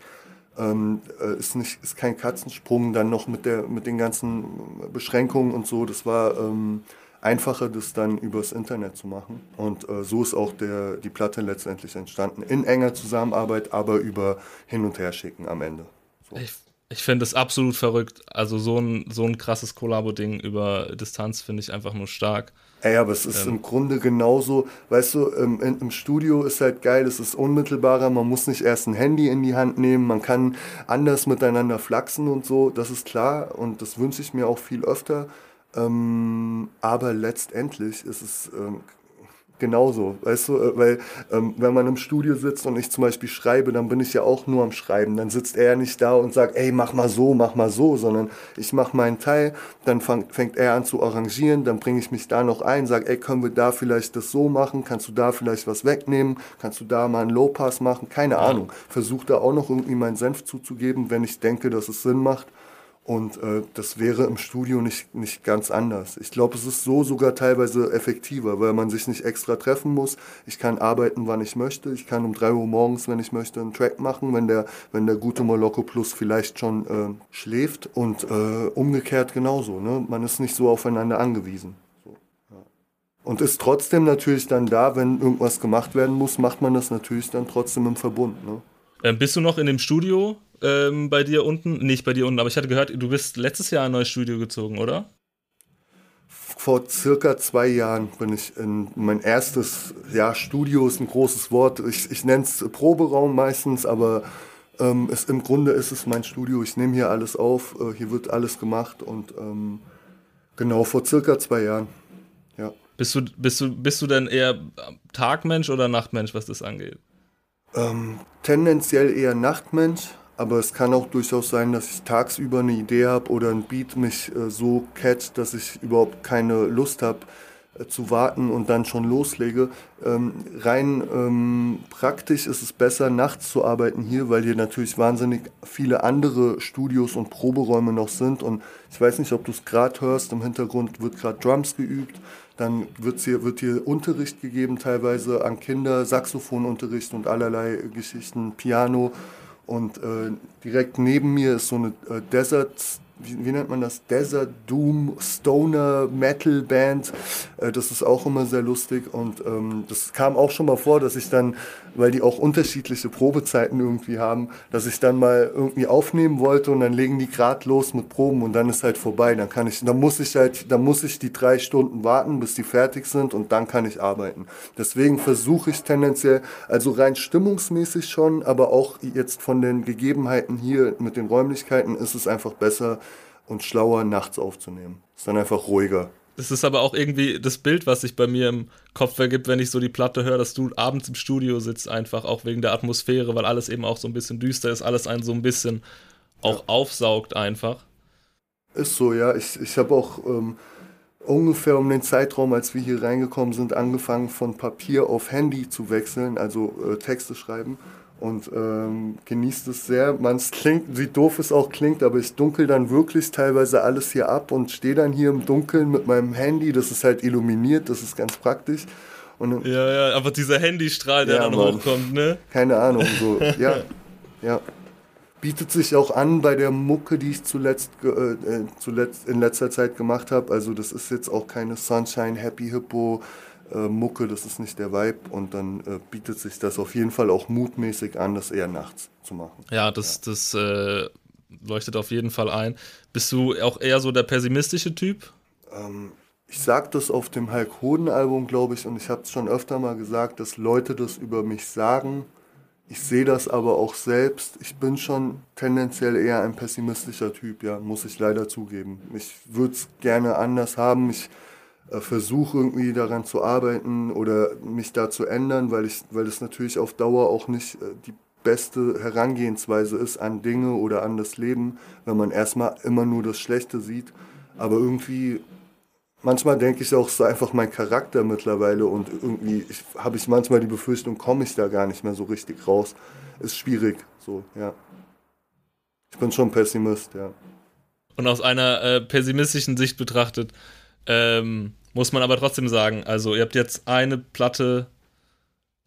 ähm, äh, ist, nicht, ist kein Katzensprung, dann noch mit, der, mit den ganzen Beschränkungen und so. Das war ähm, einfacher, das dann übers Internet zu machen. Und äh, so ist auch der, die Platte letztendlich entstanden. In enger Zusammenarbeit, aber über Hin- und Herschicken am Ende. So. Ich, ich finde es absolut verrückt. Also so ein, so ein krasses Kollabo-Ding über Distanz finde ich einfach nur stark. Ey, aber es ist im Grunde genauso, weißt du, im, in, im Studio ist halt geil, es ist unmittelbarer, man muss nicht erst ein Handy in die Hand nehmen, man kann anders miteinander flachsen und so, das ist klar und das wünsche ich mir auch viel öfter. Ähm, aber letztendlich ist es ähm, genauso, weißt du, äh, weil ähm, wenn man im Studio sitzt und ich zum Beispiel schreibe, dann bin ich ja auch nur am Schreiben. Dann sitzt er nicht da und sagt, ey, mach mal so, mach mal so, sondern ich mache meinen Teil, dann fang, fängt er an zu arrangieren, dann bringe ich mich da noch ein, sag, ey, können wir da vielleicht das so machen, kannst du da vielleicht was wegnehmen, kannst du da mal einen Low-Pass machen, keine Ahnung. Versuche da auch noch irgendwie meinen Senf zuzugeben, wenn ich denke, dass es Sinn macht. Und äh, das wäre im Studio nicht, nicht ganz anders. Ich glaube, es ist so sogar teilweise effektiver, weil man sich nicht extra treffen muss. Ich kann arbeiten, wann ich möchte. Ich kann um 3 Uhr morgens, wenn ich möchte, einen Track machen, wenn der, wenn der gute Moloko Plus vielleicht schon äh, schläft. Und äh, umgekehrt genauso. Ne? Man ist nicht so aufeinander angewiesen. So, ja. Und ist trotzdem natürlich dann da, wenn irgendwas gemacht werden muss, macht man das natürlich dann trotzdem im Verbund. Ne? Ähm, bist du noch in dem Studio ähm, bei dir unten? Nicht bei dir unten, aber ich hatte gehört, du bist letztes Jahr in ein neues Studio gezogen, oder? Vor circa zwei Jahren bin ich in mein erstes, ja, Studio ist ein großes Wort. Ich, ich nenne es Proberaum meistens, aber ähm, es, im Grunde ist es mein Studio. Ich nehme hier alles auf, äh, hier wird alles gemacht und ähm, genau vor circa zwei Jahren. Ja. Bist du, bist du, bist du denn eher Tagmensch oder Nachtmensch, was das angeht? Ähm, tendenziell eher Nachtmensch, aber es kann auch durchaus sein, dass ich tagsüber eine Idee habe oder ein Beat mich äh, so catcht, dass ich überhaupt keine Lust habe äh, zu warten und dann schon loslege. Ähm, rein ähm, praktisch ist es besser, nachts zu arbeiten hier, weil hier natürlich wahnsinnig viele andere Studios und Proberäume noch sind. Und ich weiß nicht, ob du es gerade hörst, im Hintergrund wird gerade Drums geübt. Dann wird's hier, wird hier Unterricht gegeben, teilweise an Kinder, Saxophonunterricht und allerlei Geschichten, Piano. Und äh, direkt neben mir ist so eine äh, Desert, wie, wie nennt man das? Desert Doom Stoner Metal Band. Äh, das ist auch immer sehr lustig. Und ähm, das kam auch schon mal vor, dass ich dann, weil die auch unterschiedliche Probezeiten irgendwie haben, dass ich dann mal irgendwie aufnehmen wollte und dann legen die grad los mit Proben und dann ist halt vorbei. Dann kann ich, dann muss ich halt, dann muss ich die drei Stunden warten, bis die fertig sind und dann kann ich arbeiten. Deswegen versuche ich tendenziell, also rein stimmungsmäßig schon, aber auch jetzt von den Gegebenheiten hier mit den Räumlichkeiten ist es einfach besser und schlauer nachts aufzunehmen. Ist dann einfach ruhiger. Das ist aber auch irgendwie das Bild, was sich bei mir im Kopf ergibt, wenn ich so die Platte höre, dass du abends im Studio sitzt, einfach auch wegen der Atmosphäre, weil alles eben auch so ein bisschen düster ist, alles einen so ein bisschen auch aufsaugt einfach. Ist so, ja. Ich, ich habe auch ähm, ungefähr um den Zeitraum, als wir hier reingekommen sind, angefangen von Papier auf Handy zu wechseln, also äh, Texte schreiben. Und ähm, genießt es sehr. Man es klingt, wie doof es auch klingt, aber ich dunkel dann wirklich teilweise alles hier ab und stehe dann hier im Dunkeln mit meinem Handy. Das ist halt illuminiert, das ist ganz praktisch. Und Ja, ja, aber dieser Handystrahl, der Ja, dann Mann. hochkommt, ne? keine Ahnung, so, ja, ja. Bietet sich auch an bei der Mucke, die ich zuletzt, äh, äh, zuletzt in letzter Zeit gemacht habe. Also das ist jetzt auch keine Sunshine Happy Hippo äh, Mucke, das ist nicht der Vibe. Und dann äh, bietet sich das auf jeden Fall auch mutmäßig an, das eher nachts zu machen. Ja, das, das äh, leuchtet auf jeden Fall ein. Bist du auch eher so der pessimistische Typ? Ähm, ich sage das auf dem Hulk Hoden Album, glaube ich, und ich habe es schon öfter mal gesagt, dass Leute das über mich sagen. Ich sehe das aber auch selbst. Ich bin schon tendenziell eher ein pessimistischer Typ, ja, muss ich leider zugeben. Ich würde es gerne anders haben. Ich versuche irgendwie daran zu arbeiten oder mich da zu ändern, weil ich, weil es natürlich auf Dauer auch nicht äh, die beste Herangehensweise ist an Dinge oder an das Leben, wenn man erstmal immer nur das Schlechte sieht. Aber irgendwie manchmal denke ich auch, es ist einfach mein Charakter mittlerweile und irgendwie habe ich manchmal die Befürchtung, komme ich da gar nicht mehr so richtig raus. Ist schwierig, so, ja. Ich bin schon Pessimist, ja. Und aus einer äh, pessimistischen Sicht betrachtet, ähm, muss man aber trotzdem sagen, also ihr habt jetzt eine Platte,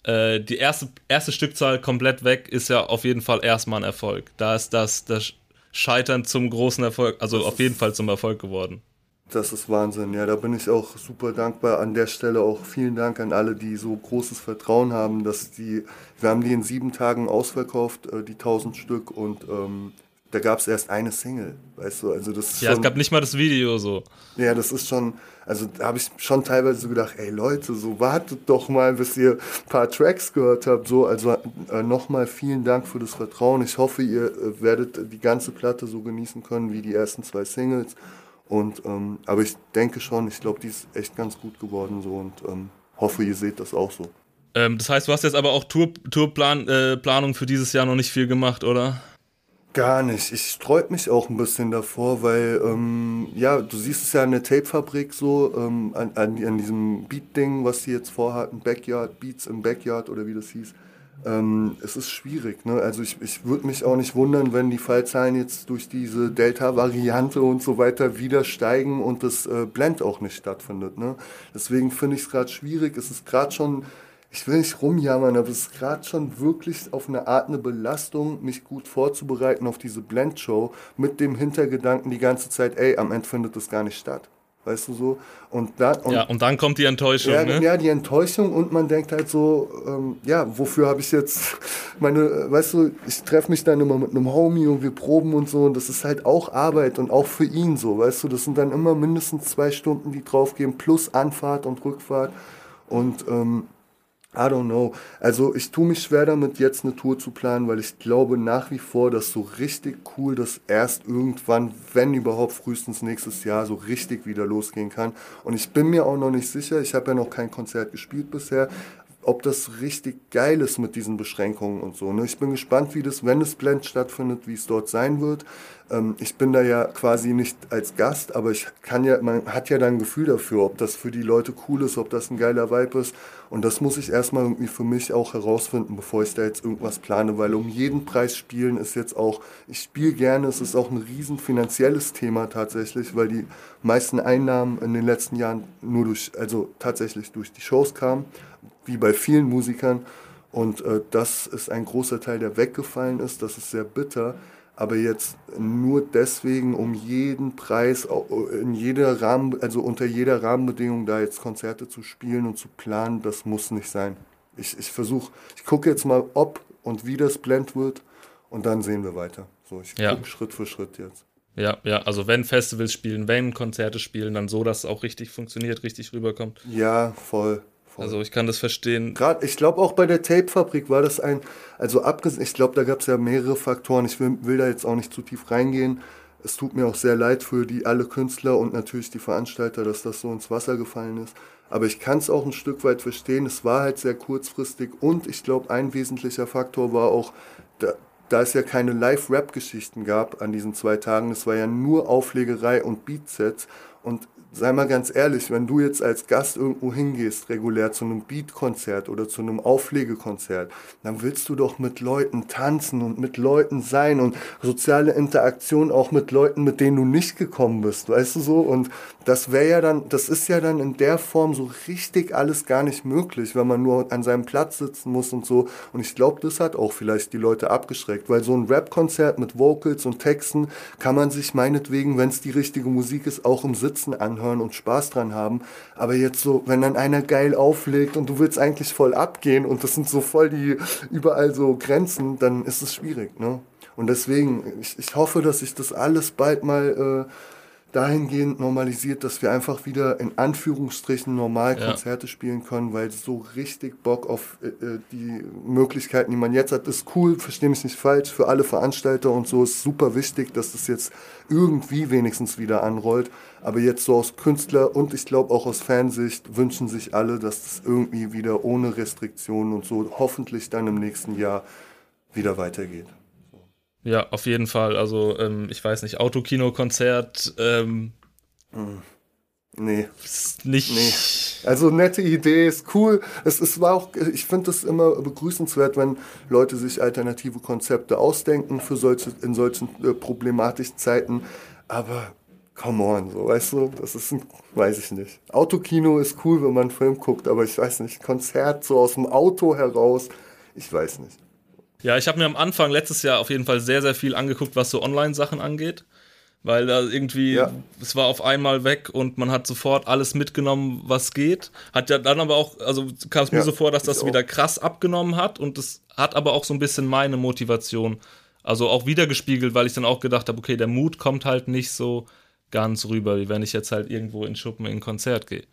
äh, die erste, erste Stückzahl komplett weg, ist ja auf jeden Fall erstmal ein Erfolg. Da ist das, das Scheitern zum großen Erfolg, also das auf jeden Fall zum Erfolg geworden. Das ist Wahnsinn, ja, da bin ich auch super dankbar. An der Stelle auch vielen Dank an alle, die so großes Vertrauen haben, dass die, wir haben die in sieben Tagen ausverkauft, äh, die 1000 Stück und ähm, da gab es erst eine Single, weißt du, also das Ja, schon, es gab nicht mal das Video so. Ja, das ist schon, also da habe ich schon teilweise so gedacht, ey Leute, so wartet doch mal, bis ihr ein paar Tracks gehört habt, so, also äh, nochmal vielen Dank für das Vertrauen. Ich hoffe, ihr äh, werdet die ganze Platte so genießen können wie die ersten zwei Singles und, ähm, aber ich denke schon, ich glaube, die ist echt ganz gut geworden so und ähm, hoffe, ihr seht das auch so. Ähm, das heißt, du hast jetzt aber auch Tour, Tourplanung äh, für dieses Jahr noch nicht viel gemacht, oder? Gar nicht. Ich sträub mich auch ein bisschen davor, weil, ähm, ja, du siehst es ja an der Tape-Fabrik so, ähm, an, an, an diesem Beat-Ding, was sie jetzt vorhatten, Backyard, Beats im Backyard oder wie das hieß. Ähm, es ist schwierig. Ne? Also ich, ich würde mich auch nicht wundern, wenn die Fallzahlen jetzt durch diese Delta-Variante und so weiter wieder steigen und das äh, Blend auch nicht stattfindet. Ne? Deswegen finde ich es gerade schwierig. Es ist gerade schon, ich will nicht rumjammern, aber es ist gerade schon wirklich auf eine Art eine Belastung, mich gut vorzubereiten auf diese Blend-Show mit dem Hintergedanken die ganze Zeit, ey, am Ende findet das gar nicht statt weißt du so. Und dann, und, ja, und dann kommt die Enttäuschung. Ja, ne? ja die Enttäuschung und man denkt halt so, ähm, ja, wofür habe ich jetzt meine, weißt du, ich treffe mich dann immer mit einem Homie und wir proben und so und das ist halt auch Arbeit und auch für ihn so, weißt du, das sind dann immer mindestens zwei Stunden, die draufgehen, plus Anfahrt und Rückfahrt und ähm, I don't know. Also ich tue mich schwer damit, jetzt eine Tour zu planen, weil ich glaube nach wie vor, dass so richtig cool das erst irgendwann, wenn überhaupt frühestens nächstes Jahr, so richtig wieder losgehen kann. Und ich bin mir auch noch nicht sicher, ich habe ja noch kein Konzert gespielt bisher, ob das richtig geil ist mit diesen Beschränkungen und so. Ne? Ich bin gespannt, wie das, wenn es Blend stattfindet, wie es dort sein wird. Ähm, ich bin da ja quasi nicht als Gast, aber ich kann ja, man hat ja dann ein Gefühl dafür, ob das für die Leute cool ist, ob das ein geiler Vibe ist. Und das muss ich erstmal irgendwie für mich auch herausfinden, bevor ich da jetzt irgendwas plane, weil um jeden Preis spielen ist jetzt auch, ich spiele gerne, es ist auch ein riesen finanzielles Thema tatsächlich, weil die meisten Einnahmen in den letzten Jahren nur durch, also tatsächlich durch die Shows kamen, wie bei vielen Musikern. Und äh, das ist ein großer Teil, der weggefallen ist. Das ist sehr bitter. Aber jetzt nur deswegen, um jeden Preis, in jeder Rahmen, also unter jeder Rahmenbedingung da jetzt Konzerte zu spielen und zu planen, das muss nicht sein. Ich, ich versuche, ich gucke jetzt mal, ob und wie das Blend wird und dann sehen wir weiter. So, ich ja. gucke Schritt für Schritt jetzt. Ja, ja, also wenn Festivals spielen, wenn Konzerte spielen, dann so, dass es auch richtig funktioniert, richtig rüberkommt. Ja, voll. Voll. Also ich kann das verstehen. Gerade, ich glaube auch bei der Tape-Fabrik war das ein, also abgesehen, ich glaube, da gab es ja mehrere Faktoren. Ich will, will da jetzt auch nicht zu tief reingehen. Es tut mir auch sehr leid für die alle Künstler und natürlich die Veranstalter, dass das so ins Wasser gefallen ist. Aber ich kann es auch ein Stück weit verstehen. Es war halt sehr kurzfristig und ich glaube, ein wesentlicher Faktor war auch, da, da es ja keine Live-Rap-Geschichten gab an diesen zwei Tagen, es war ja nur Auflegerei und Beatsets und sei mal ganz ehrlich, wenn du jetzt als Gast irgendwo hingehst, regulär zu einem Beat-Konzert oder zu einem Auflegekonzert, dann willst du doch mit Leuten tanzen und mit Leuten sein und soziale Interaktion auch mit Leuten, mit denen du nicht gekommen bist, weißt du so? Und das wäre ja dann, das ist ja dann in der Form so richtig alles gar nicht möglich, wenn man nur an seinem Platz sitzen muss und so. Und ich glaube, das hat auch vielleicht die Leute abgeschreckt, weil so ein Rap-Konzert mit Vocals und Texten kann man sich meinetwegen, wenn es die richtige Musik ist, auch im Sitzen anhören und Spaß dran haben. Aber jetzt so, wenn dann einer geil auflegt und du willst eigentlich voll abgehen und das sind so voll die überall so Grenzen, dann ist es schwierig, ne? Und deswegen, ich, ich hoffe, dass sich das alles bald mal, äh, dahingehend normalisiert, dass wir einfach wieder in Anführungsstrichen normal ja. Konzerte spielen können, weil so richtig Bock auf äh, äh, die Möglichkeiten, die man jetzt hat, ist cool, verstehe mich nicht falsch, für alle Veranstalter und so ist super wichtig, dass das jetzt irgendwie wenigstens wieder anrollt. Aber jetzt so aus Künstler und ich glaube auch aus Fansicht wünschen sich alle, dass das irgendwie wieder ohne Restriktionen und so hoffentlich dann im nächsten Jahr wieder weitergeht. Ja, auf jeden Fall. Also, ähm, ich weiß nicht, Autokino-Konzert, ähm, hm. Nee. Nicht. Nee. Also nette Idee, ist cool. Es, es war auch, ich finde es immer begrüßenswert, wenn Leute sich alternative Konzepte ausdenken für solche, in solchen äh, problematischen Zeiten. Aber come on, so, weißt du, das ist ein, weiß ich nicht. Autokino ist cool, wenn man einen Film guckt, aber ich weiß nicht, Konzert so aus dem Auto heraus, ich weiß nicht. Ja, ich habe mir am Anfang letztes Jahr auf jeden Fall sehr, sehr viel angeguckt, was so Online-Sachen angeht. Weil da irgendwie, ja. es war auf einmal weg und man hat sofort alles mitgenommen, was geht. Hat ja dann aber auch, also kam es mir ja, so vor, dass das wieder krass abgenommen hat und das hat aber auch so ein bisschen meine Motivation. Also auch wiedergespiegelt, weil ich dann auch gedacht habe, okay, der Mut kommt halt nicht so ganz rüber, wie wenn ich jetzt halt irgendwo in Schuppen in ein Konzert gehe.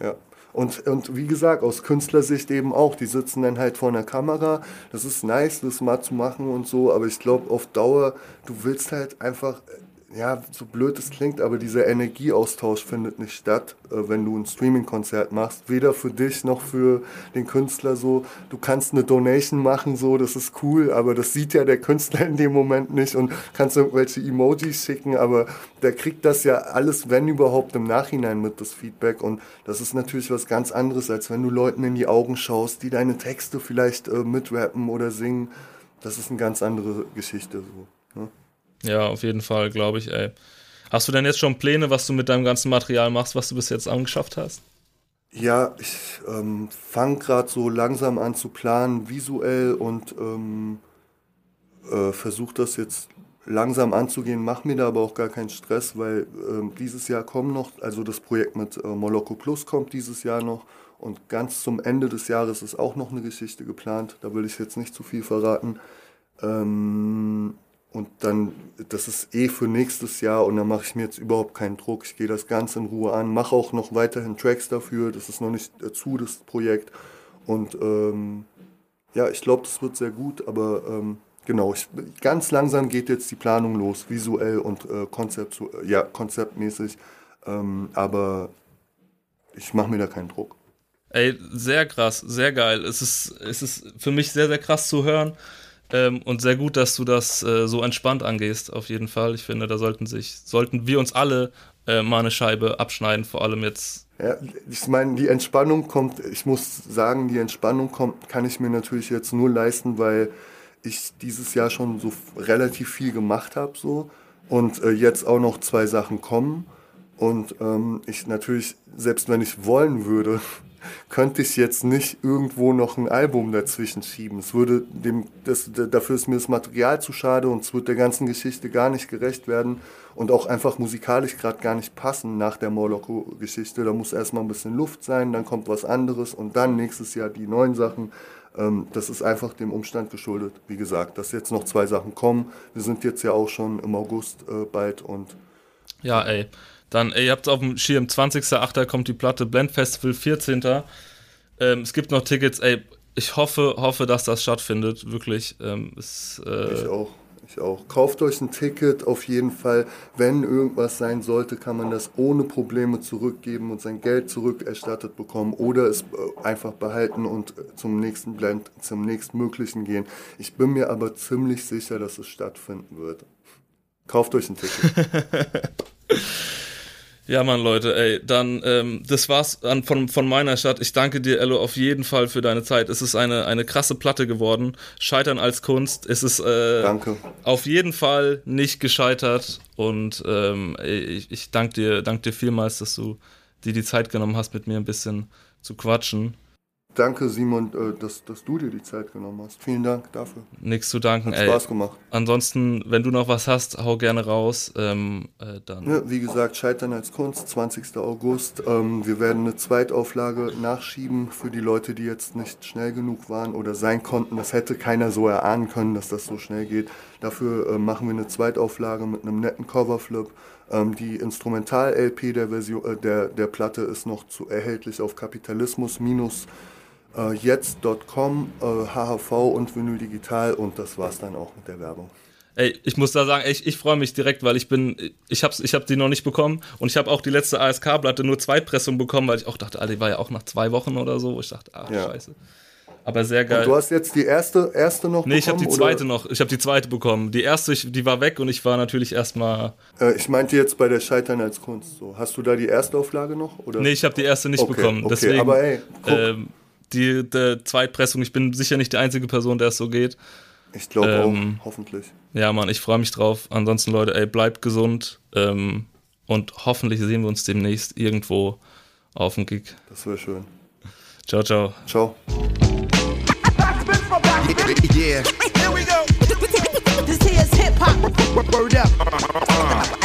Ja, und, und wie gesagt, aus Künstlersicht eben auch, die sitzen dann halt vor einer Kamera. Das ist nice, das mal zu machen und so, aber ich glaube, auf Dauer, du willst halt einfach ja, so blöd es klingt, aber dieser Energieaustausch findet nicht statt, äh, wenn du ein Streaming-Konzert machst. Weder für dich noch für den Künstler so. Du kannst eine Donation machen, so, das ist cool, aber das sieht ja der Künstler in dem Moment nicht und kannst irgendwelche Emojis schicken, aber der kriegt das ja alles, wenn überhaupt, im Nachhinein mit, das Feedback. Und das ist natürlich was ganz anderes, als wenn du Leuten in die Augen schaust, die deine Texte vielleicht äh, mitrappen oder singen. Das ist eine ganz andere Geschichte so. Ne? Ja, auf jeden Fall, glaube ich, ey. Hast du denn jetzt schon Pläne, was du mit deinem ganzen Material machst, was du bis jetzt angeschafft hast? Ja, ich ähm, fange gerade so langsam an zu planen, visuell und ähm, äh, versuche das jetzt langsam anzugehen, mache mir da aber auch gar keinen Stress, weil ähm, dieses Jahr kommen noch, also das Projekt mit äh, Moloko Plus kommt dieses Jahr noch und ganz zum Ende des Jahres ist auch noch eine Geschichte geplant, da will ich jetzt nicht zu viel verraten. Ähm, und dann, das ist eh für nächstes Jahr und dann mache ich mir jetzt überhaupt keinen Druck. Ich gehe das ganz in Ruhe an, mache auch noch weiterhin Tracks dafür. Das ist noch nicht zu, das Projekt. Und ähm, ja, ich glaube, das wird sehr gut, aber ähm, genau, ich, ganz langsam geht jetzt die Planung los, visuell und äh, Konzept, ja, konzeptmäßig. Ähm, aber ich mache mir da keinen Druck. Ey, sehr krass, sehr geil. Es ist, es ist für mich sehr, sehr krass zu hören. Ähm, und sehr gut, dass du das äh, so entspannt angehst, auf jeden Fall. Ich finde, da sollten sich, sollten wir uns alle äh, mal eine Scheibe abschneiden, vor allem jetzt. Ja, ich meine, die Entspannung kommt, ich muss sagen, die Entspannung kommt, kann ich mir natürlich jetzt nur leisten, weil ich dieses Jahr schon so relativ viel gemacht habe, so. Und äh, jetzt auch noch zwei Sachen kommen. Und ähm, ich natürlich, selbst wenn ich wollen würde, könnte ich jetzt nicht irgendwo noch ein Album dazwischen schieben. Es würde dem, das, dafür ist mir das Material zu schade und es wird der ganzen Geschichte gar nicht gerecht werden und auch einfach musikalisch gerade gar nicht passen nach der Morlocco-Geschichte. Da muss erstmal ein bisschen Luft sein, dann kommt was anderes und dann nächstes Jahr die neuen Sachen. Ähm, das ist einfach dem Umstand geschuldet, wie gesagt, dass jetzt noch zwei Sachen kommen. Wir sind jetzt ja auch schon im August äh, bald und. Ja, ey. Dann, ey, ihr habt auf dem Schirm, 20.08. kommt die Platte, Blend Festival 14. Ähm, es gibt noch Tickets, ey, ich hoffe, hoffe, dass das stattfindet, wirklich. Ähm, es, äh ich auch, ich auch. Kauft euch ein Ticket, auf jeden Fall. Wenn irgendwas sein sollte, kann man das ohne Probleme zurückgeben und sein Geld zurückerstattet bekommen oder es äh, einfach behalten und äh, zum nächsten Blend, zum nächstmöglichen gehen. Ich bin mir aber ziemlich sicher, dass es stattfinden wird. Kauft euch ein Ticket. Ja, Mann, Leute, ey, dann, ähm, das war's an, von, von meiner Stadt. Ich danke dir, Ello, auf jeden Fall für deine Zeit. Es ist eine, eine krasse Platte geworden. Scheitern als Kunst. Es ist äh, danke. auf jeden Fall nicht gescheitert. Und ähm, ich, ich danke dir, dank dir vielmals, dass du dir die Zeit genommen hast, mit mir ein bisschen zu quatschen. Danke, Simon, äh, dass, dass du dir die Zeit genommen hast. Vielen Dank dafür. Nichts zu danken, Hat ey. Spaß gemacht. Ansonsten, wenn du noch was hast, hau gerne raus. Ähm, äh, dann. Ja, wie gesagt, Scheitern als Kunst, 20. August. Ähm, wir werden eine Zweitauflage nachschieben für die Leute, die jetzt nicht schnell genug waren oder sein konnten. Das hätte keiner so erahnen können, dass das so schnell geht. Dafür äh, machen wir eine Zweitauflage mit einem netten Coverflip. Ähm, die Instrumental-LP der, Version, äh, der, der Platte ist noch zu erhältlich auf kapitalismus-jetzt.com, äh, HHV und Vinyl Digital und das war's dann auch mit der Werbung. Ey, ich muss da sagen, ich, ich freue mich direkt, weil ich bin, ich habe ich hab die noch nicht bekommen und ich habe auch die letzte ASK-Platte nur Zweitpressung bekommen, weil ich auch dachte, ah, die war ja auch nach zwei Wochen oder so. Ich dachte, ach, ja. scheiße. Aber sehr geil. Und du hast jetzt die erste, erste noch nee, bekommen? Nee, ich habe die zweite oder? noch. Ich habe die zweite bekommen. Die erste, ich, die war weg und ich war natürlich erstmal. Äh, ich meinte jetzt bei der Scheitern als Kunst. So. Hast du da die erste Auflage noch? Oder? Nee, ich habe die erste nicht okay, bekommen. Okay, Deswegen, aber ey, ähm, die, die Zweitpressung, ich bin sicher nicht die einzige Person, der es so geht. Ich glaube ähm, auch, hoffentlich. Ja, Mann, ich freue mich drauf. Ansonsten, Leute, ey, bleibt gesund. Ähm, und hoffentlich sehen wir uns demnächst irgendwo auf dem Gig. Das wäre schön. Ciao, ciao. Ciao. Yeah. Here we go. This here's hip hop. Word up.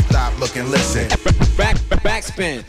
Stop, look and listen. Back, backspin.